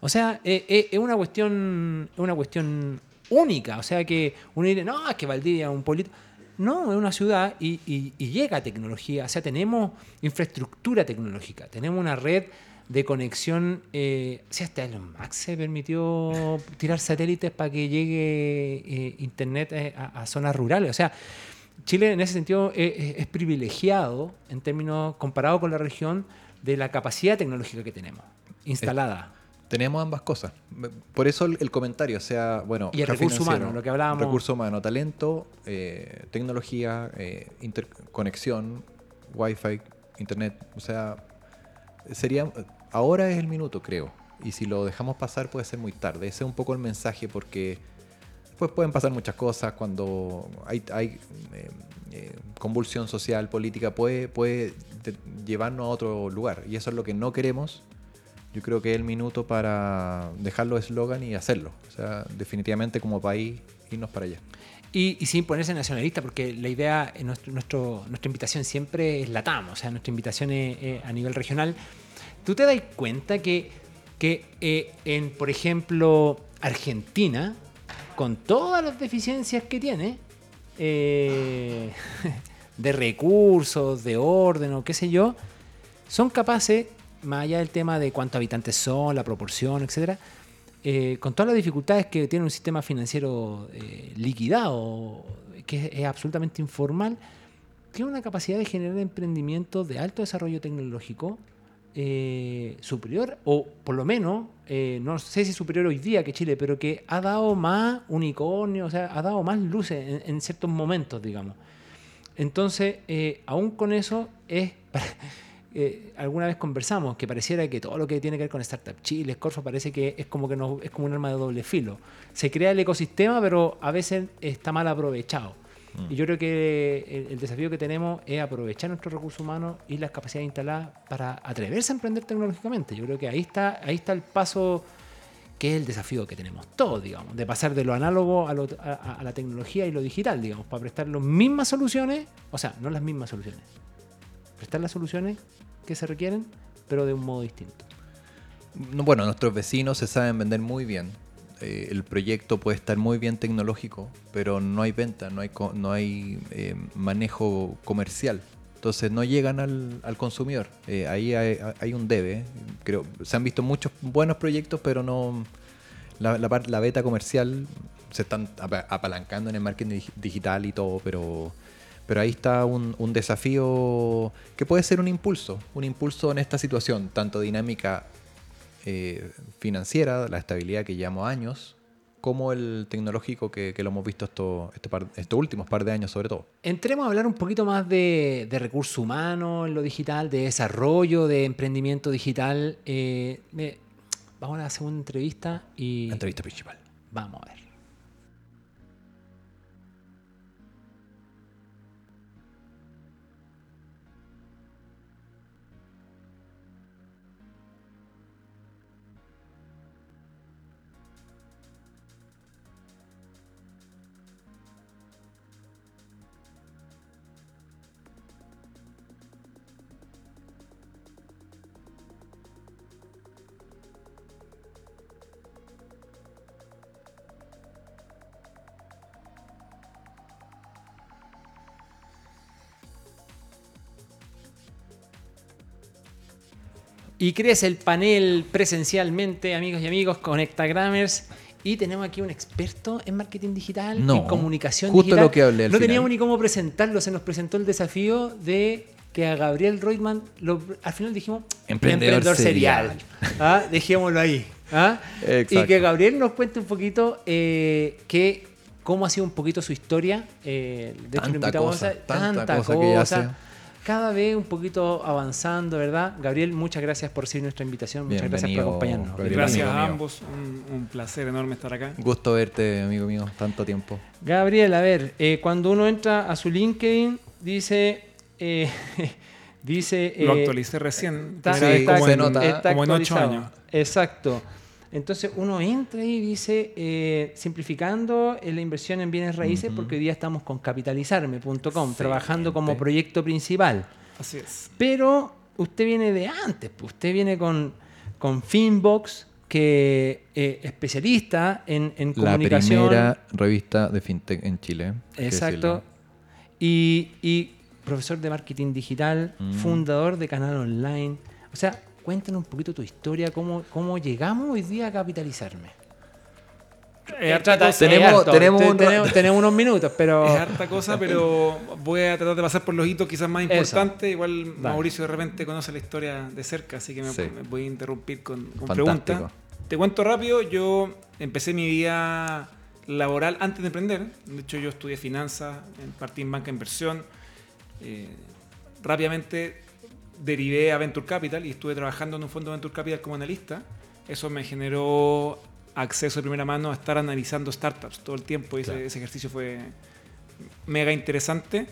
O sea, eh, eh, es una cuestión, es una cuestión única. O sea que uno dice, no, es que Valdivia es un pueblito. No, es una ciudad y, llega tecnología. O sea, tenemos infraestructura tecnológica, tenemos una red de conexión. Eh, sea, hasta Elon Musk se permitió tirar satélites para que llegue eh, internet a zonas rurales. O sea, Chile en ese sentido eh, eh, es, privilegiado en términos comparado con la región de la capacidad tecnológica que tenemos instalada. Tenemos ambas cosas. Por eso el, el comentario, o sea, bueno... Y el recurso humano, lo que hablábamos. Recurso humano, talento, eh, tecnología, eh, interconexión, wifi, internet. O sea, sería... Ahora es el minuto, creo. Y si lo dejamos pasar puede ser muy tarde. Ese es un poco el mensaje porque pues pueden pasar muchas cosas cuando hay, hay eh, eh, convulsión social, política, puede, puede llevarnos a otro lugar. Y eso es lo que no queremos. Yo creo que es el minuto para dejarlo eslogan y hacerlo. O sea, definitivamente como país irnos para allá. Y, sin ponerse nacionalista, porque la idea, eh, nuestro, nuestro- nuestra invitación siempre es LATAM, o sea, nuestra invitación es, a nivel regional. ¿Tú te das cuenta que, que en, por ejemplo, Argentina, con todas las deficiencias que tiene, eh, [LAUGHS] de recursos, de orden o qué sé yo, son capaces, más allá del tema de cuántos habitantes son, la proporción, etcétera, eh, con todas las dificultades que tiene un sistema financiero eh, liquidado, que es, es absolutamente informal, tiene una capacidad de generar emprendimientos de alto desarrollo tecnológico eh, superior, o por lo menos, eh, no sé si superior hoy día que Chile, pero que ha dado más unicornio, o sea, ha dado más luces en, en ciertos momentos, digamos. Entonces, eh, aún con eso, es [LAUGHS] eh, alguna vez conversamos que pareciera que todo lo que tiene que ver con Startup Chile, Corfo, parece que es como que no, es como un arma de doble filo. Se crea el ecosistema, pero a veces está mal aprovechado. Y yo creo que el, desafío que tenemos es aprovechar nuestros recursos humanos y las capacidades instaladas para atreverse a emprender tecnológicamente. Yo creo que ahí está, ahí está el paso que es el desafío que tenemos todos, digamos, de pasar de lo análogo a, lo- a- la tecnología y lo digital, digamos, para prestar las mismas soluciones, o sea, no las mismas soluciones, prestar las soluciones que se requieren, pero de un modo distinto. No, Bueno, nuestros vecinos se saben vender muy bien. Eh, el proyecto puede estar muy bien tecnológico, pero no hay venta, no hay, no hay eh, manejo comercial. Entonces no llegan al, al consumidor. Eh, ahí hay, un debe. Creo, se han visto muchos buenos proyectos, pero no la, la, beta comercial se están apa- apalancando en el marketing dig- digital y todo, pero, pero ahí está un, un desafío que puede ser un impulso, un impulso en esta situación, tanto dinámica eh, financiera, la estabilidad que llevamos años, como el tecnológico que, que lo hemos visto este estos últimos par de años sobre todo. Entremos a hablar un poquito más de, de recursos humanos en lo digital, de desarrollo, de emprendimiento digital. Eh, me- vamos a la segunda entrevista y La entrevista principal. vamos a ver. Y crece el panel presencialmente, amigos y amigos, Conectagrammers. Y tenemos aquí un experto en marketing digital, No, en comunicación justo digital. lo que hablé al no final. teníamos ni cómo presentarlo, se nos presentó el desafío de que a Gabriel Reutemann, lo- al final dijimos, Emprendedor serial. [LAUGHS] ¿Ah? Dejémoslo ahí. [LAUGHS] ¿ah? Y que Gabriel nos cuente un poquito eh, que, cómo ha sido un poquito su historia. eh, de hecho, lo invitamos cosa, a tanta tanta cosa que cosa. Cada vez un poquito avanzando, ¿verdad? Gabriel, muchas gracias por recibir nuestra invitación. Muchas gracias por acompañarnos. Gabriel. Gracias a ambos, un, un placer enorme estar acá. Gusto verte, amigo mío, tanto tiempo. Gabriel, a ver, eh, cuando uno entra a su LinkedIn, dice. eh, [LAUGHS] dice. Lo eh, actualicé recién. Está, Sí, está- como se en- nota. está como en ocho años. Exacto. Entonces uno entra y dice, eh, simplificando eh, la inversión en bienes raíces, porque hoy día estamos con capitalizarme.com, trabajando como proyecto principal. Así es. Pero usted viene de antes, pues, usted viene con, con Finbox, que eh, especialista en, en La comunicación. primera revista de fintech en Chile. Exacto. y profesor de marketing digital, Mm. fundador de canal online. O sea, cuéntanos un poquito tu historia, cómo, cómo llegamos hoy día a capitalizarme. Es cosa, tenemos- es harto, tenemos te- un tenemos, rato. [LAUGHS] tenemos unos minutos, pero... es harta cosa, pero voy a tratar de pasar por los hitos quizás más Eso. importantes. Igual Dale. Mauricio de repente conoce la historia de cerca, así que me, Sí. me voy a interrumpir con, preguntas. Te cuento rápido, yo empecé mi vida laboral antes de emprender. De hecho, yo estudié finanzas, en- partí en banca de inversión. Eh, rápidamente derivé a Venture Capital y estuve trabajando en un fondo de Venture Capital como analista. Eso me generó acceso de primera mano a estar analizando startups todo el tiempo ese- Claro. ese, ejercicio fue mega interesante.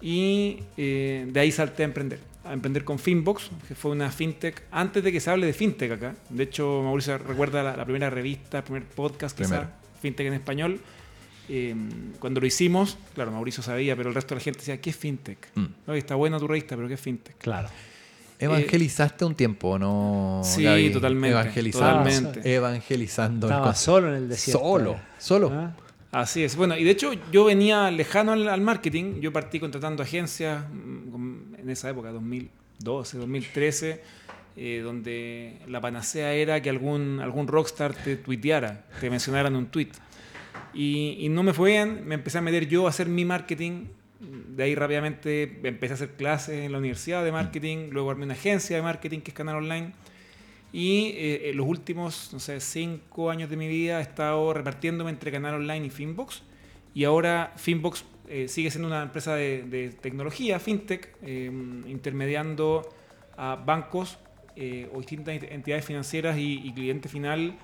Y eh, de ahí salté a emprender. A emprender con Finbox, que fue una fintech, antes de que se hable de fintech acá. De hecho, Mauricio recuerda la, la primera revista, el primer podcast, Primero. fintech en español. Eh, cuando lo hicimos, claro, Mauricio sabía, pero el resto de la gente decía, ¿qué es fintech? Mm. Oye, está buena tu revista, pero ¿qué es fintech? Claro. Evangelizaste un tiempo, ¿o ¿no? Sí, Gaby? totalmente, Evangelizando. totalmente. Evangelizando. el Estaba solo en el desierto. Solo, solo. ¿Ah? Así es. Bueno, y de hecho yo venía lejano al, al marketing. Yo partí contratando agencias mm, en esa época, 2012, 2013, eh, donde la panacea era que algún, algún rockstar te tuiteara, te mencionara en un tweet. Y, y no me fue bien, me empecé a meter yo a hacer mi marketing. De ahí rápidamente empecé a hacer clases en la universidad de marketing, luego armé una agencia de marketing que es Canal Online. Y eh, en los últimos, no sé, cinco años de mi vida he estado repartiéndome entre Canal Online y Finbox. Y ahora Finbox eh, sigue siendo una empresa de, de tecnología, fintech, eh, intermediando a bancos eh, o distintas ent- entidades financieras y, y cliente final,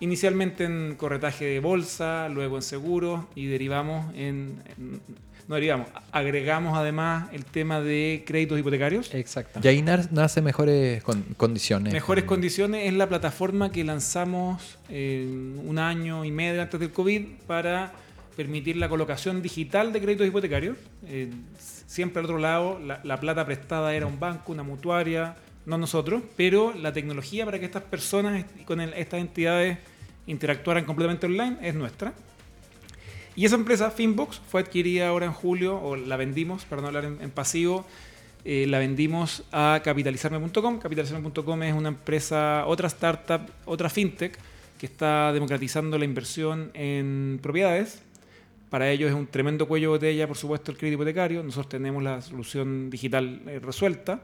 inicialmente en corretaje de bolsa, luego en seguros y derivamos en, en- no derivamos, agregamos además el tema de créditos hipotecarios. Exacto. Y ahí nace mejores con- condiciones. Mejores con- condiciones es la plataforma que lanzamos eh, un año y medio antes del COVID para permitir la colocación digital de créditos hipotecarios. Eh, siempre al otro lado, la, la plata prestada era un banco, una mutuaria, no nosotros, pero la tecnología para que estas personas y con el- estas entidades interactuaran completamente online es nuestra. Y esa empresa, Finbox, fue adquirida ahora en julio, o la vendimos, para no hablar en, pasivo, eh, la vendimos a capitalizarme.com. Capitalizarme.com es una empresa, otra startup, otra fintech, que está democratizando la inversión en propiedades. Para ellos es un tremendo cuello de botella, por supuesto, el crédito hipotecario. Nosotros tenemos la solución digital eh, resuelta.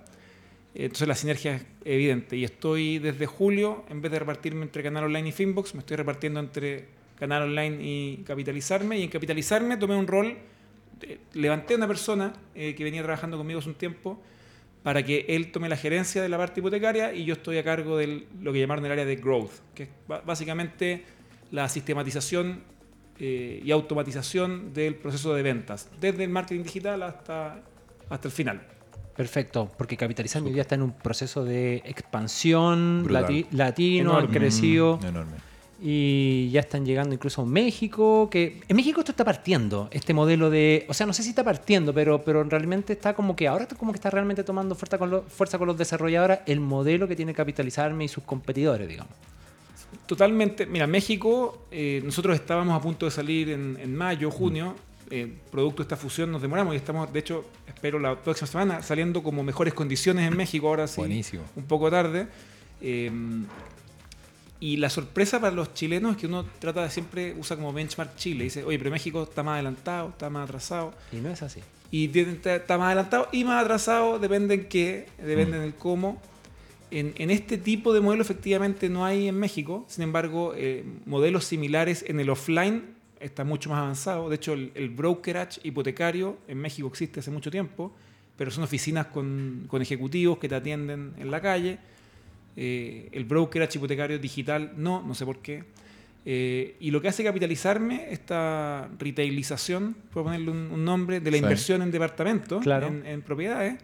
Entonces la sinergia es evidente. Y estoy desde julio, en vez de repartirme entre Canal Online y Finbox, me estoy repartiendo entre Canal Online y Capitalizarme. Y en Capitalizarme tomé un rol, eh, levanté a una persona eh, que venía trabajando conmigo hace un tiempo para que él tome la gerencia de la parte hipotecaria y yo estoy a cargo de lo que llamaron el área de growth, que es básicamente la sistematización eh, y automatización del proceso de ventas, desde el marketing digital hasta, hasta el final. Perfecto, porque Capitalizar mi vida está en un proceso de expansión latino, Enorme. crecido. Mm, enorme. Y ya están llegando incluso a México, que en México esto está partiendo, este modelo de, o sea, no sé si está partiendo, pero, pero realmente está como que ahora está como que está realmente tomando fuerza con, los, fuerza con los desarrolladores el modelo que tiene Capitalizarme y sus competidores, digamos. Totalmente. Mira, México, eh, nosotros estábamos a punto de salir en, en mayo, junio. Eh, producto de esta fusión nos demoramos y estamos, de hecho, espero la próxima semana saliendo como mejores condiciones en México, ahora sí. Buenísimo. Un poco tarde. Eh, y la sorpresa para los chilenos es que uno trata de siempre, usa como benchmark Chile. Dice, oye, pero México está más adelantado, está más atrasado. Y no es así. Y está más adelantado y más atrasado, depende en qué, depende en el cómo. En, en este tipo de modelo efectivamente no hay en México, sin embargo, eh, modelos similares en el offline está mucho más avanzado. De hecho, el, el brokerage hipotecario en México existe hace mucho tiempo, pero son oficinas con, con ejecutivos que te atienden en la calle. Eh, el brokerage hipotecario digital no, no sé por qué. Eh, y lo que hace capitalizarme esta retailización, por ponerle un, un nombre, de la Sí. inversión en departamentos, Claro. en, en propiedades,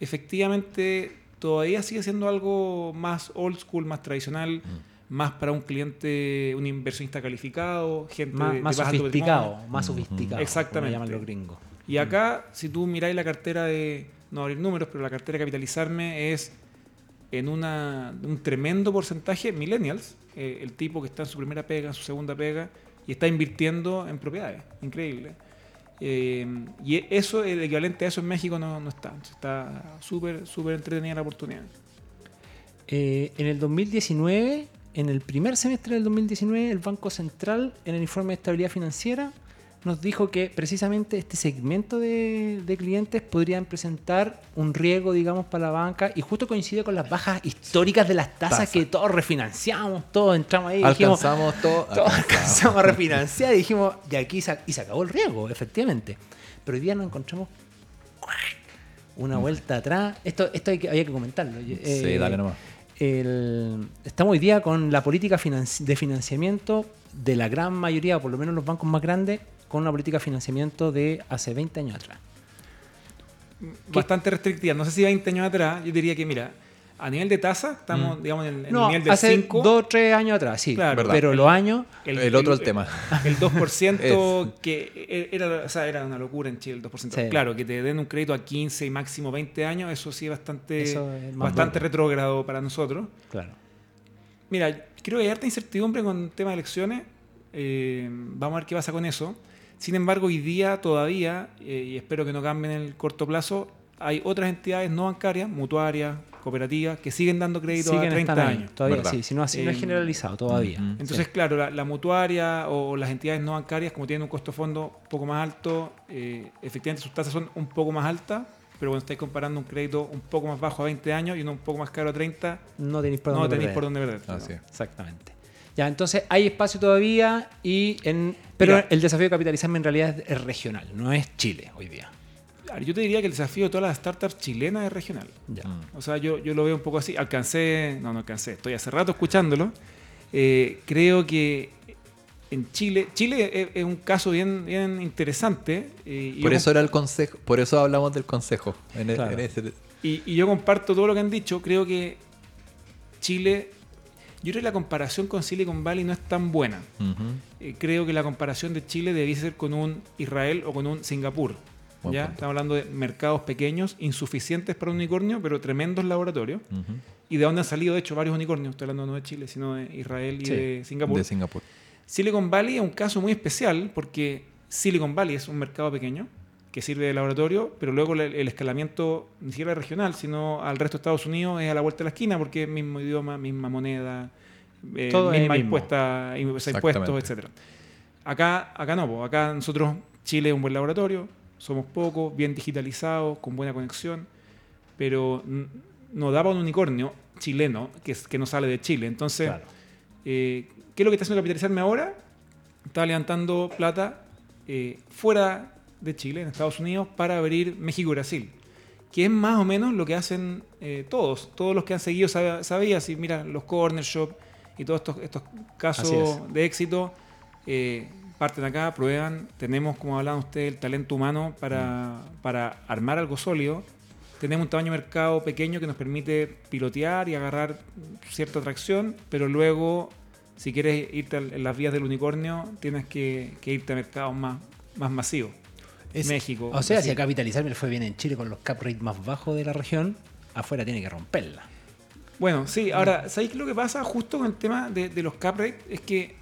efectivamente todavía sigue siendo algo más old school, más tradicional, más para un cliente, un inversionista calificado, gente Más, de- más de sofisticado, más sofisticado. Exactamente. Como llaman los gringos. Y acá, si tú miráis la cartera de, no abrir números, pero la cartera de capitalizarme es en una, un tremendo porcentaje millennials, eh, el tipo que está en su primera pega, en su segunda pega, y está invirtiendo en propiedades. Increíble. Eh, y eso, el equivalente a eso en México no, no está. Está súper, súper entretenida la oportunidad. Eh, en el 2019, en el primer semestre del 2019, el Banco Central, en el informe de estabilidad financiera, nos dijo que precisamente este segmento de, de clientes podrían presentar un riesgo, digamos, para la banca y justo coincide con las bajas históricas de las tasas Tasa. que todos refinanciamos, todos entramos ahí y dijimos, Alcanzamos todo. [LAUGHS] todos alcanzamos. alcanzamos a refinanciar y dijimos, y aquí se, y se acabó el riesgo, efectivamente. Pero hoy día nos encontramos una vuelta atrás. Esto, esto hay que, había que comentarlo. Sí, Eh, dale nomás. El- estamos hoy día con la política de financiamiento de la gran mayoría, o por lo menos los bancos más grandes, con una política de financiamiento de hace 20 años atrás. Bastante restrictiva. No sé si 20 años atrás, yo diría que, mira, a nivel de tasa, estamos, digamos, en, en Mm. No, el nivel del hace 5. 2 o 3 años atrás, sí. Claro. Verdad. pero los años... El otro el tema. El 2% [LAUGHS] que era, o sea, era una locura en Chile, el 2%. Sí. Claro, que te den un crédito a 15 y máximo 20 años, eso sí es bastante, Eso es más bastante bueno. retrógrado para nosotros. Claro. Mira, creo que hay harta incertidumbre con el tema de elecciones. Eh, vamos a ver qué pasa con eso. Sin embargo, hoy día todavía, eh, y espero que no cambie en el corto plazo, hay otras entidades no bancarias, mutuarias, cooperativas, que siguen dando crédito Siguen a 30 estando ahí, años. Todavía, Verdad. sí. Si no, así no es Eh, generalizado todavía. Entonces, claro, la, la mutuaria o las entidades no bancarias, como tienen un costo de fondo un poco más alto, eh, efectivamente sus tasas son un poco más altas, pero cuando estáis comparando un crédito un poco más bajo a 20 años y uno un poco más caro a 30, No tenéis por no dónde tenéis perder. por dónde perder. Es. Exactamente. Ya, entonces hay espacio todavía y en... Pero Mira. el desafío de capitalizarme en realidad es regional, no es Chile hoy día. Yo te diría que el desafío de todas las startups chilenas es regional. Ya. O sea, yo, yo lo veo un poco así. Alcancé, no, no alcancé, estoy hace rato escuchándolo. Eh, creo que en Chile, Chile es, es un caso bien, bien interesante. eh, Por eso era el consejo, por eso hablamos del consejo. En, e- Claro. en ese- Y, y yo comparto todo lo que han dicho. Creo que Chile, yo creo que la comparación con Silicon Valley no es tan buena. Eh, creo que la comparación de Chile debiese ser con un Israel o con un Singapur. Buen ¿ya? punto. Estamos hablando de mercados pequeños, insuficientes para un unicornio, pero tremendos laboratorios. Y de dónde han salido, de hecho, varios unicornios. Estoy hablando no de Chile, sino de Israel y Sí, de Singapur. De Singapur. Silicon Valley es un caso muy especial porque Silicon Valley es un mercado pequeño que sirve de laboratorio, pero luego el, escalamiento ni siquiera regional, sino al resto de Estados Unidos es a la vuelta de la esquina porque es mismo idioma, misma moneda, eh, Todo misma impuesta, impuestos, etcétera. Acá, acá no, acá nosotros, Chile es un buen laboratorio, somos pocos, bien digitalizados, con buena conexión, pero nos daba un unicornio chileno que, es- que no sale de Chile. Entonces, Claro. eh, ¿qué es lo que está haciendo capitalizarme ahora? Está levantando plata eh, fuera de Chile, en Estados Unidos, para abrir México y Brasil. Que es más o menos lo que hacen eh, todos. Todos los que han seguido sab- sabían, si mira, los corner shop y todos estos, estos casos de éxito, eh, parten acá, prueban. Tenemos, como hablaban ustedes, el talento humano para, para armar algo sólido. Tenemos un tamaño de mercado pequeño que nos permite pilotear y agarrar cierta atracción, pero luego, si quieres irte en las vías del unicornio, tienes que, que irte a mercados más, más masivos. Es- México. O sea, si a capitalizarme le fue bien en Chile con los cap rate más bajos de la región, afuera tiene que romperla. Bueno, sí, ahora, ¿sabéis qué lo que pasa justo con el tema de, de los cap rate? Es que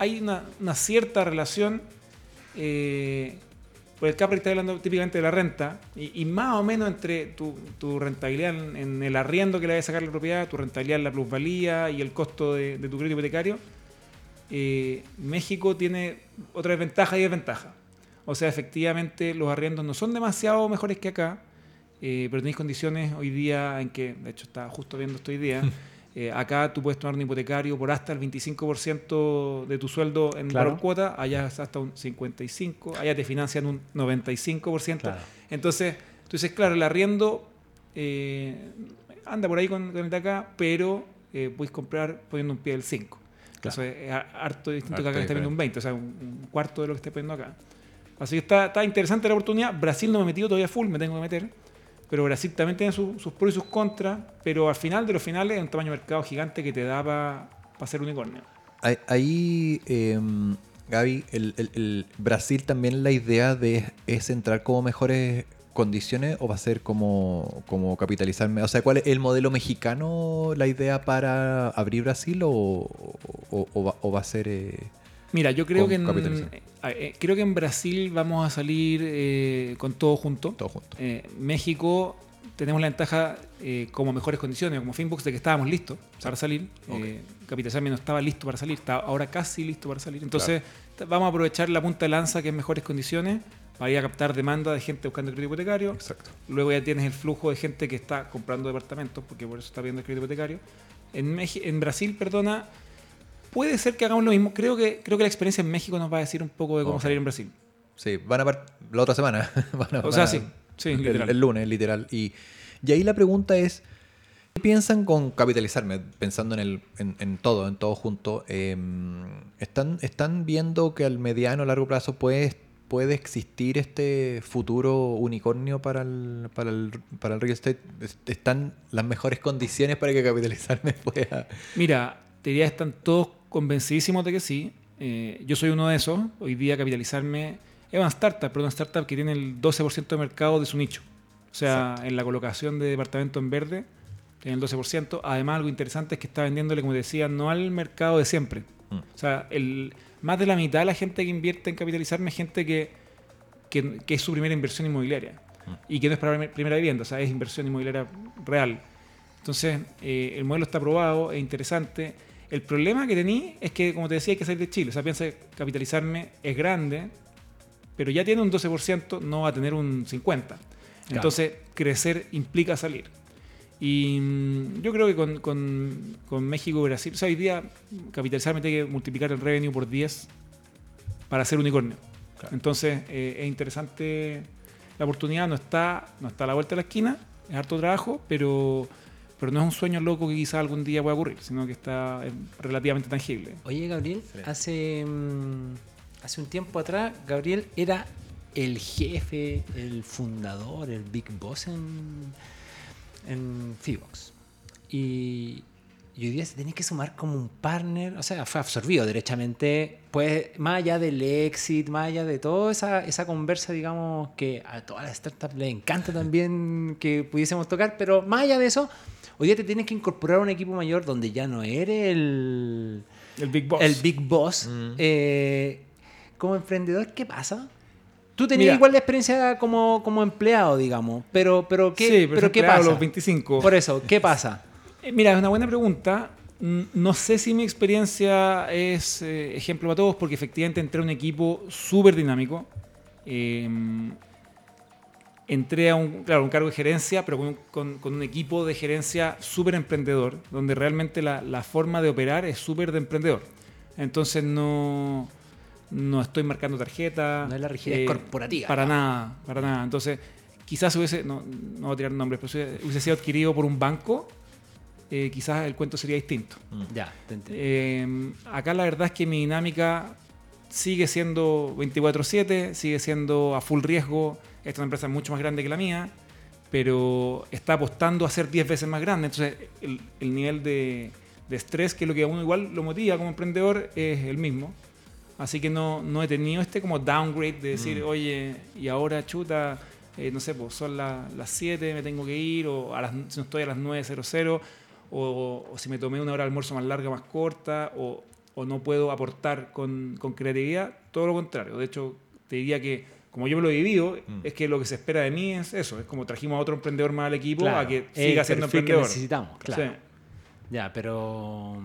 hay una, cierta relación. Eh, pues el cap rate está hablando típicamente de la renta, y, más o menos entre tu, rentabilidad en, el arriendo que le vas a sacar la propiedad, tu rentabilidad en la plusvalía y el costo de, de tu crédito hipotecario. eh, México tiene otra desventaja y desventaja. O sea, efectivamente, los arriendos no son demasiado mejores que acá, eh, pero tenéis condiciones hoy día en que, de hecho, estaba justo viendo esto hoy día. [LAUGHS] eh, acá tú puedes tomar un hipotecario por hasta el 25% de tu sueldo en Claro. valor cuota, allá es hasta un 55%, allá te financian un 95%. Claro. Entonces, tú dices, claro, el arriendo eh, anda por ahí con, con el de acá, pero eh, puedes comprar poniendo un pie del 5. Eso es, es harto distinto Harto que acá que está viendo diferente. un 20, o sea, un, un cuarto de lo que esté poniendo acá. Así que está, está interesante la oportunidad. Brasil no me he metido todavía full, me tengo que meter. Pero Brasil también tiene su- sus pros y sus contras. Pero al final de los finales es un tamaño de mercado gigante que te da para ser unicornio. Ahí, em, Gaby, el, Brasil también la idea de es entrar como mejores condiciones o va a ser como, como capitalizarme. O sea, ¿cuál es el modelo mexicano la idea para abrir Brasil o, va, va a ser... eh, Mira, yo creo que, en, eh, creo que en Brasil vamos a salir eh, con todo junto. todo junto? Eh, México tenemos la ventaja como mejores condiciones, como Finbox, de que estábamos listos para salir. Ok. Eh, Capitalizarme no estaba listo para salir, está ahora casi listo para salir. Entonces, vamos a aprovechar la punta de lanza que es mejores condiciones para ir a captar demanda de gente buscando crédito hipotecario. Exacto. Luego ya tienes el flujo de gente que está comprando departamentos, porque por eso está viendo el crédito hipotecario. En, Meji- en Brasil, perdona, puede ser que hagamos lo mismo. Creo que, creo que la experiencia en México nos va a decir un poco de cómo Ok. salir en Brasil. Sí, van a par- la otra semana. [LAUGHS] van a- O van sea, a- sí, sí, el, el lunes, literal. Y, y ahí la pregunta es, ¿qué piensan con capitalizarme? Pensando en, el, en, en todo, en todo junto. eh, ¿están, ¿Están viendo que al mediano o largo plazo puede, puede existir este futuro unicornio para el, para el, para el real estate? Es- ¿Están las mejores condiciones para que capitalizarme [LAUGHS] pueda...? Mira, te diría que están todos convencidísimos de que sí. Eh, yo soy uno de esos. Hoy día capitalizarme es una startup, pero una startup que tiene el 12% de mercado de su nicho. O sea, en la colocación de departamento en verde, tiene el 12%. Además, algo interesante es que está vendiéndole, como decía, no al mercado de siempre. Mm. O sea, el, más de la mitad de la gente que invierte en capitalizarme es gente que, que, que es su primera inversión inmobiliaria. Y que no es para primer- primera vivienda, o sea, es inversión inmobiliaria real. Entonces, eh, el modelo está aprobado, es interesante. El problema que tení es que, como te decía, hay que salir de Chile. O sea, piensa que capitalizarme es grande, pero ya tiene un 12%, no va a tener un 50%. Entonces, crecer implica salir. Y mm, yo creo que con, con- con México y Brasil, o sea, hoy día capitalizarme tiene que multiplicar el revenue por 10 para ser unicornio. Claro. Entonces, eh, es interesante la oportunidad, no está, no está a la vuelta de la esquina, es harto trabajo, pero, pero no es un sueño loco que quizás algún día pueda ocurrir, sino que está es relativamente tangible. Oye, Gabriel, hace, mm, hace un tiempo atrás, Gabriel era el jefe, el fundador, el big boss en, en Fibox. Y, y hoy día se tiene que sumar como un partner, o sea, fue absorbido derechamente, pues más allá del exit, más allá de toda esa, esa conversa, digamos, que a todas las startups les encanta también que pudiésemos tocar, pero más allá de eso, hoy día te tienes que incorporar a un equipo mayor donde ya no eres el, El Big Boss. el Big Boss. Mm. Eh, como emprendedor, ¿qué pasa? Tú tenías Mira. igual la experiencia como, como empleado, digamos, pero, pero ¿qué, sí, pero, pero ¿qué pasa? los 25. Por eso, ¿qué pasa? Eh, Mira, es una buena pregunta. Mm, No sé si mi experiencia es eh, ejemplo para todos, porque efectivamente entré a un equipo súper dinámico. Eh, entré a un, claro, un cargo de gerencia, pero con, un- con- con un equipo de gerencia súper emprendedor, donde realmente la, la forma de operar es súper de emprendedor. Entonces no, no estoy marcando tarjeta. No es la rigidez corporativa, Para ¿no? nada, para nada. Entonces, quizás hubiese, no, no voy a tirar nombres, pero hubiese sido adquirido por un banco, eh, quizás el cuento sería distinto. Ya, te entiendo. Eh, acá la verdad es que mi dinámica sigue siendo 24/7, sigue siendo a full riesgo. Esta es una empresa mucho más grande que la mía, pero está apostando a ser 10 veces más grande. Entonces el, el nivel de, de estrés, que es lo que a uno igual lo motiva como emprendedor, es el mismo. Así que no, no he tenido este como downgrade de decir, oye, y ahora chuta, eh, no sé, pues son la- las 7, me tengo que ir, o a las, si no estoy a las 9.00, o, o si me tomé una hora de almuerzo más larga, más corta, o, o no puedo aportar con, con creatividad, todo lo contrario. De hecho, te diría que, como yo me lo he vivido, es que lo que se espera de mí es eso, es como trajimos a otro emprendedor más al equipo Claro, a que siga siendo perfil que emprendedor. necesitamos, claro. Sí. Ya, pero.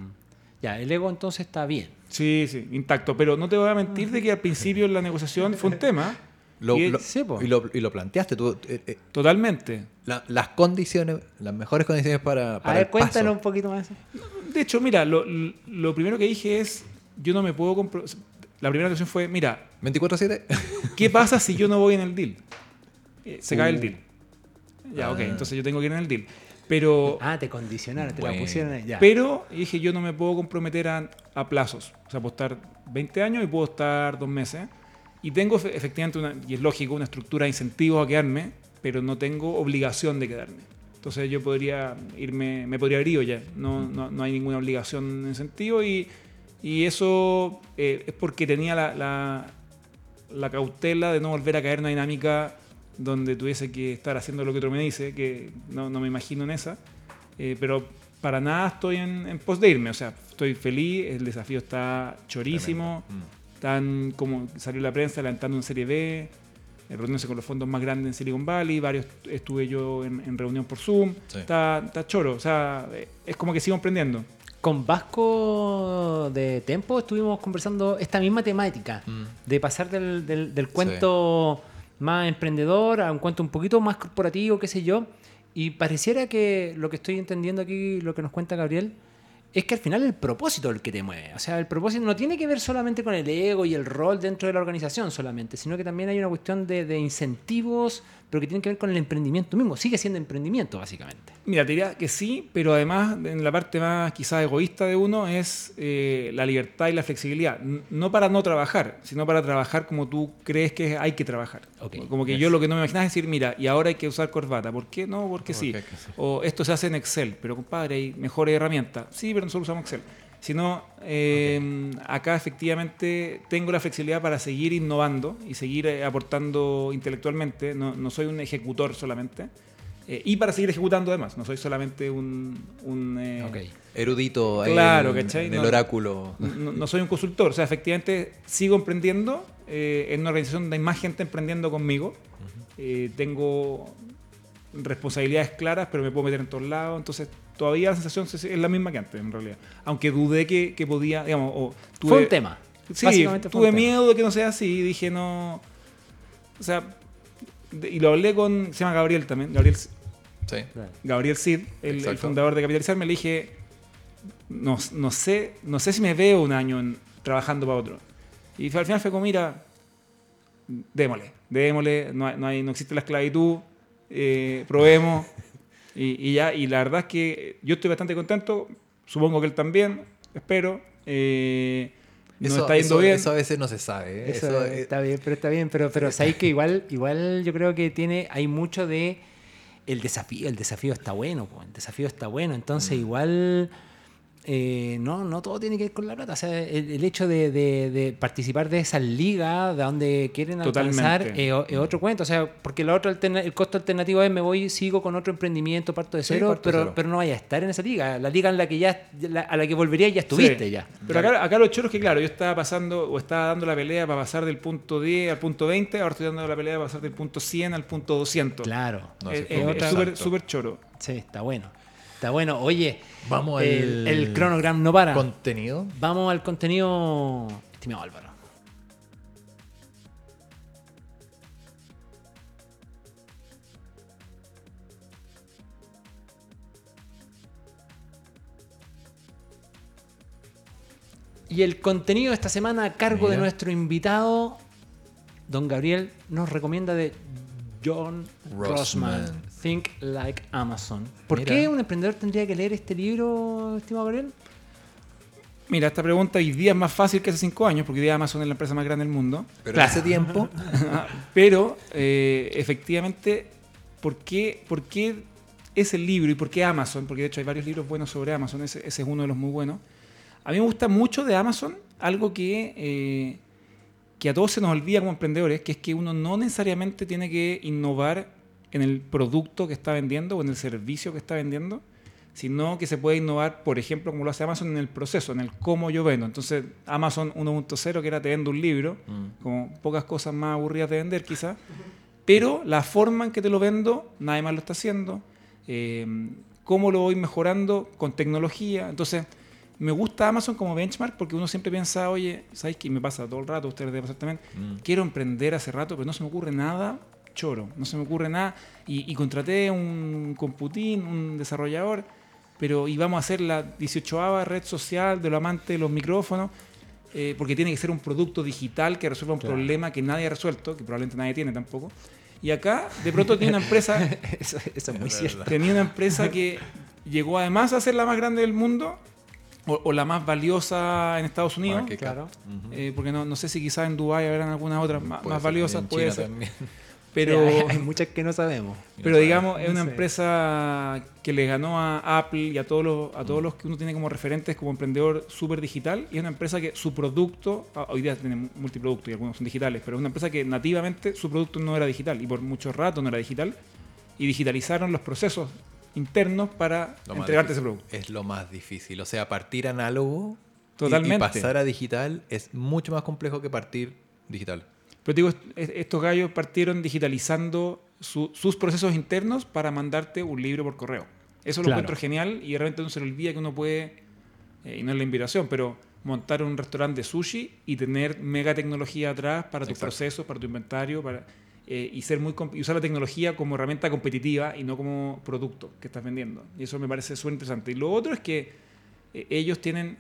Ya, el ego entonces está bien. Sí, sí, intacto. Pero no te voy a mentir de que al principio en la negociación fue un tema. Lo- Y- lo- sí, y, lo, y lo planteaste tú. eh, eh, Totalmente. la- las condiciones, las mejores condiciones para, A para ver, el paso. cuéntanos un poquito más. De hecho, mira, lo, lo primero que dije es, yo no me puedo La primera negociación fue, mira, 24-7. [LAUGHS] ¿qué pasa si yo no voy en el deal? Eh, se cae el Uh. deal. Ya, ok, Ah. entonces yo tengo que ir en el deal. Pero, Ah, te condicionaron, te la Bueno. pusieron ahí. Ya. pero dije, yo no me puedo comprometer a, a plazos. O sea, puedo estar 20 años y puedo estar dos meses. Y tengo efe- efectivamente, una, y es lógico, una estructura de incentivos a quedarme, pero no tengo obligación de quedarme. Entonces yo podría irme, me podría haber ido ya. No, no, no hay ninguna obligación en sentido. Y, y eso eh, es porque tenía la, la, la cautela de no volver a caer en una dinámica donde tuviese que estar haciendo lo que otro me dice, que no, no me imagino en esa. Eh, pero para nada estoy en, en pos de irme. O sea, estoy feliz, el desafío está chorísimo. Están, como salió la prensa, levantando una serie B, eh, reuniéndose con los fondos más grandes en Silicon Valley. Varios estuve yo en, en reunión por Zoom. Sí. Está, está choro. O sea, eh, es como que sigo emprendiendo. Con Vasco de Tempo estuvimos conversando esta misma temática, Mm. de pasar del, del- del cuento más emprendedor a un cuento un poquito más corporativo, qué sé yo. Y pareciera que lo que estoy entendiendo aquí, lo que nos cuenta Gabriel, es que al final el propósito es el que te mueve. O sea, el propósito no tiene que ver solamente con el ego y el rol dentro de la organización solamente, sino que también hay una cuestión de, de incentivos, pero que tienen que ver con el emprendimiento mismo. Sigue siendo emprendimiento, básicamente. Mira, te diría que sí, pero además en la parte más quizás egoísta de uno es eh, la libertad y la flexibilidad. No para no trabajar, sino para trabajar como tú crees que hay que trabajar. Como que yes. yo lo que no me imaginaba es decir, mira, y ahora hay que usar corbata. ¿Por qué no? Porque sí. O esto se hace en Excel, pero compadre, hay mejores herramientas. Sí, pero nosotros usamos Excel. Sino, eh, acá efectivamente tengo la flexibilidad para seguir innovando y seguir eh, aportando intelectualmente. No, no soy un ejecutor solamente. Eh, y para seguir ejecutando además. No soy solamente un... un, eh. Erudito Claro, en, ¿cachai? en el No- oráculo. no, no soy un consultor. O sea, efectivamente sigo emprendiendo en una organización donde hay más gente emprendiendo conmigo. Tengo responsabilidades claras, pero me puedo meter en todos lados. Entonces, todavía la sensación se- es la misma que antes, en realidad. Aunque dudé que, que podía, digamos, o tuve, Fue un tema. Sí, tuve tema. miedo de que no sea así. y Dije, no. O sea, de- y lo hablé con. Se llama Gabriel también. Gabriel, Sí. Gabriel Cid, el, fundador de Capitalizar, me le dije, no, no, sé, no sé si me veo un año en- trabajando para otro. Y fue- al final fue como, mira, démosle, démosle, no, hay- no, hay- no existe la esclavitud, eh, probemos. Y, y ya, y la verdad es que yo estoy bastante contento, supongo que él también, espero. eh, Eso, está yendo eso- bien. eso a veces no se sabe. ¿eh? Eso, Eso, eh, está bien, pero está bien, pero, pero sabéis que igual, igual yo creo que tiene, hay mucho de el desafío, el desafío está bueno, po, el desafío está bueno, Mm. entonces igual eh, no, no todo tiene que ver con la plata, o sea, el, el hecho de, de- de participar de esas ligas de donde quieren alcanzar Totalmente. es, otro cuento, o sea, porque la otra el costo alternativo es me voy, sigo con otro emprendimiento, parto de Sí, cero, de pero, cero. pero no vaya a estar en esa liga, la liga en la que ya, la- a la que volvería ya estuviste Sí. ya. Pero acá, acá lo choro es que, claro, yo estaba pasando o estaba dando la pelea para pasar del punto 10 al punto 20, ahora estoy dando la pelea para pasar del punto 100 al punto 200. Claro, No, es sí, fue es- súper choro. sí, está bueno. Está bueno. Oye, Vamos el, al el cronograma no para. contenido. Vamos al contenido, estimado Álvaro. Y el contenido de esta semana a cargo de nuestro invitado, don Gabriel, nos recomienda de John Rossman, Rossman. Think Like Amazon. ¿Por Mira. qué un emprendedor tendría que leer este libro, estimado Gabriel? Mira, esta pregunta hoy día es más fácil que hace cinco años, porque hoy día Amazon es la empresa más grande del mundo. Pero ese tiempo, [LAUGHS] Pero, eh, efectivamente, ¿por qué, por qué ese libro y por qué Amazon? Porque de hecho hay varios libros buenos sobre Amazon, ese, ese es uno de los muy buenos. A mí me gusta mucho de Amazon algo que, eh, que a todos se nos olvida como emprendedores, que es que uno no necesariamente tiene que innovar en el producto que está vendiendo o en el servicio que está vendiendo, sino que se puede innovar, por ejemplo, como lo hace Amazon en el proceso, en el cómo yo vendo. Entonces, Amazon 1.0, que era te vendo un libro, como pocas cosas más aburridas de vender quizás, pero la forma en que te lo vendo, nadie más lo está haciendo. Eh, ¿Cómo lo voy mejorando? Con tecnología. Entonces, me gusta Amazon como benchmark porque uno siempre piensa, oye, ¿sabes qué? Me pasa todo el rato, ustedes les debe pasar también. Mm. Quiero emprender hace rato, pero no se me ocurre nada choro, no se me ocurre nada. Y, y contraté un computín, un desarrollador, pero íbamos a hacer la 18 red social de los amantes de los micrófonos, eh, porque tiene que ser un producto digital que resuelva un Claro. problema que nadie ha resuelto, que probablemente nadie tiene tampoco. Y acá, de pronto, tiene una empresa [LAUGHS] Eso, eso es muy Es cierto. verdad. tenía una empresa que llegó además a ser la más grande del mundo o, o la más valiosa en Estados Unidos. Claro. Eh, porque no, no sé si quizás en Dubái habrán algunas otras más, más valiosas, puede ser. Pero, hay, hay muchas que no sabemos. pero digamos, es una empresa que le ganó a Apple y a todos los, a Mm. todos los que uno tiene como referentes como emprendedor súper digital. Y es una empresa que su producto, ah, hoy día tiene multiproductos y algunos son digitales, pero es una empresa que nativamente su producto no era digital y por mucho rato no era digital. Y digitalizaron los procesos internos para Lo entregarte ese producto. Es lo más difícil. O sea, partir análogo y pasar a digital es mucho más complejo que partir digital. Pero digo, est- estos gallos partieron digitalizando su- sus procesos internos para mandarte un libro por correo. Eso lo Claro. encuentro genial y de repente uno se le olvida que uno puede, eh, y no es la inspiración, pero montar un restaurante de sushi y tener mega tecnología atrás para tus procesos, para tu inventario, para, eh, y, ser muy, y usar la tecnología como herramienta competitiva y no como producto que estás vendiendo. Y eso me parece súper interesante. Y lo otro es que eh, ellos tienen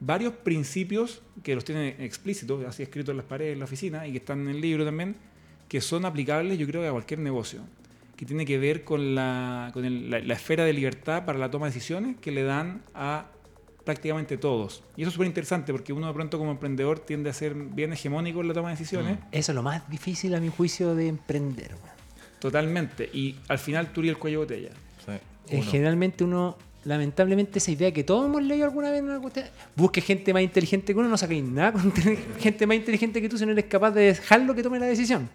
varios principios que los tienen explícitos, así escritos en las paredes en la oficina y que están en el libro también, que son aplicables yo creo que a cualquier negocio, que tiene que ver con la, con el- la, la esfera de libertad para la toma de decisiones que le dan a prácticamente todos. Y eso es súper interesante porque uno de pronto como emprendedor tiende a ser bien hegemónico en la toma de decisiones, Eso es lo más difícil a mi juicio de emprender. totalmente, y al final tú eres el cuello de botella. Sí. Eh, generalmente uno, lamentablemente, esa idea que todos hemos leído alguna vez en una cuestión, busque gente más inteligente que uno, no sacáis nada con [LAUGHS] tener gente más inteligente que tú si no eres capaz de dejarlo que tome la decisión.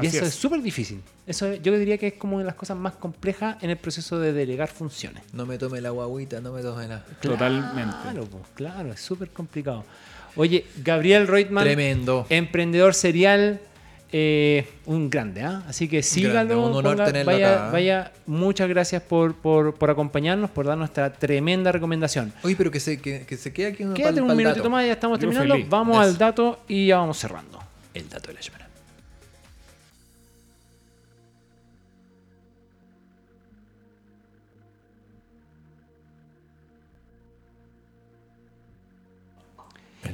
Y Así eso es es. súper difícil. Eso yo diría que es como una de las cosas más complejas en el proceso de delegar funciones. No me tome la guaguita, no me tome la... Totalmente. Claro, pues, claro, es súper complicado. Oye, Gabriel Reutmann, Tremendo. emprendedor serial, eh, un grande, ¿ah? Así que sígalo. un honor ponga- tenerlo vaya, acá, ¿ah? vaya, muchas gracias por, por, por acompañarnos, por dar nuestra tremenda recomendación. Oye, pero que se, que, que se quede aquí un Quédate un minutito más, ya estamos Yo terminando. feliz. Vamos Eso. al dato y ya vamos cerrando. El dato de la semana.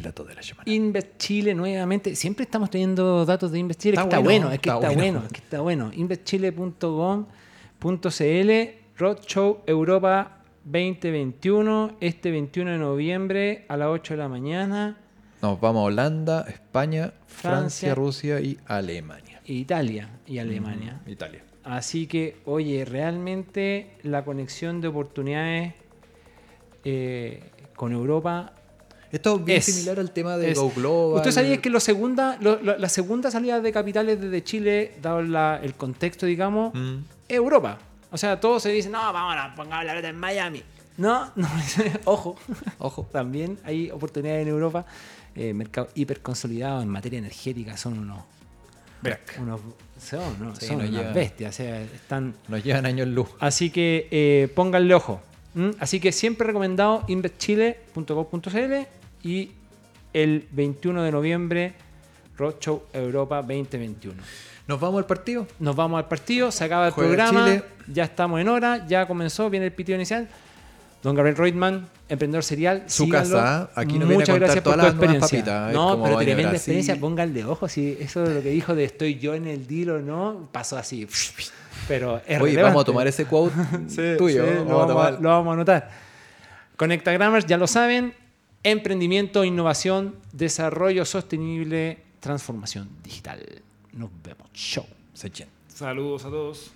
Dato de la semana. Invest Chile nuevamente. Siempre estamos teniendo datos de Invest Chile. Está que está bueno, es que está está, bueno. bueno. es que está bueno. Investchile.com.cl Roadshow Europa 2021, este 21 de noviembre a las 8 de la mañana. Nos vamos a Holanda, España, Francia, Francia. Rusia y Alemania. Italia y Alemania. Italia. Así que, oye, realmente la conexión de oportunidades eh, con Europa Esto es bien Es- similar al tema de es- Go Global. ¿Usted sabía que lo segunda, lo- lo- la segunda salida de capitales desde Chile, dado la- el contexto, digamos, Mm. es Europa? O sea, todos se dicen, no, vamos a pongar la plata en Miami. No, [LAUGHS] no, ojo, Ojo. [LAUGHS] también hay oportunidades en Europa. Eh, mercado hiper consolidado en materia energética, son unos. Unos, son, ¿no? Sí, son nos unas llevan. bestias. o sea, están, Nos llevan años luz. Así que eh, pónganle ojo. Así que siempre recomendado investchile.com.cl y el 21 de noviembre Roadshow Europa 2021. ¿Nos vamos al partido? Nos vamos al partido, se acaba el Juega programa, Chile. ya estamos en hora, ya comenzó, viene el pitido inicial. Don Gabriel Reutemann, emprendedor serial. Su síganlo. casa, aquí nos viene a Muchas gracias por todas tu las experiencia. papitas, no, pero tremenda Brasil. experiencia, pónganle ojo. Si eso es lo que dijo de estoy yo en el deal o no, pasó así. [LAUGHS] Pero es Oye, vamos a tomar ese quote [LAUGHS] Sí, tuyo. sí, lo, vamos a, lo vamos a anotar. Conectagrammers, ya lo saben. Emprendimiento, innovación, desarrollo sostenible, transformación digital. Nos vemos. Chau. Saludos a todos.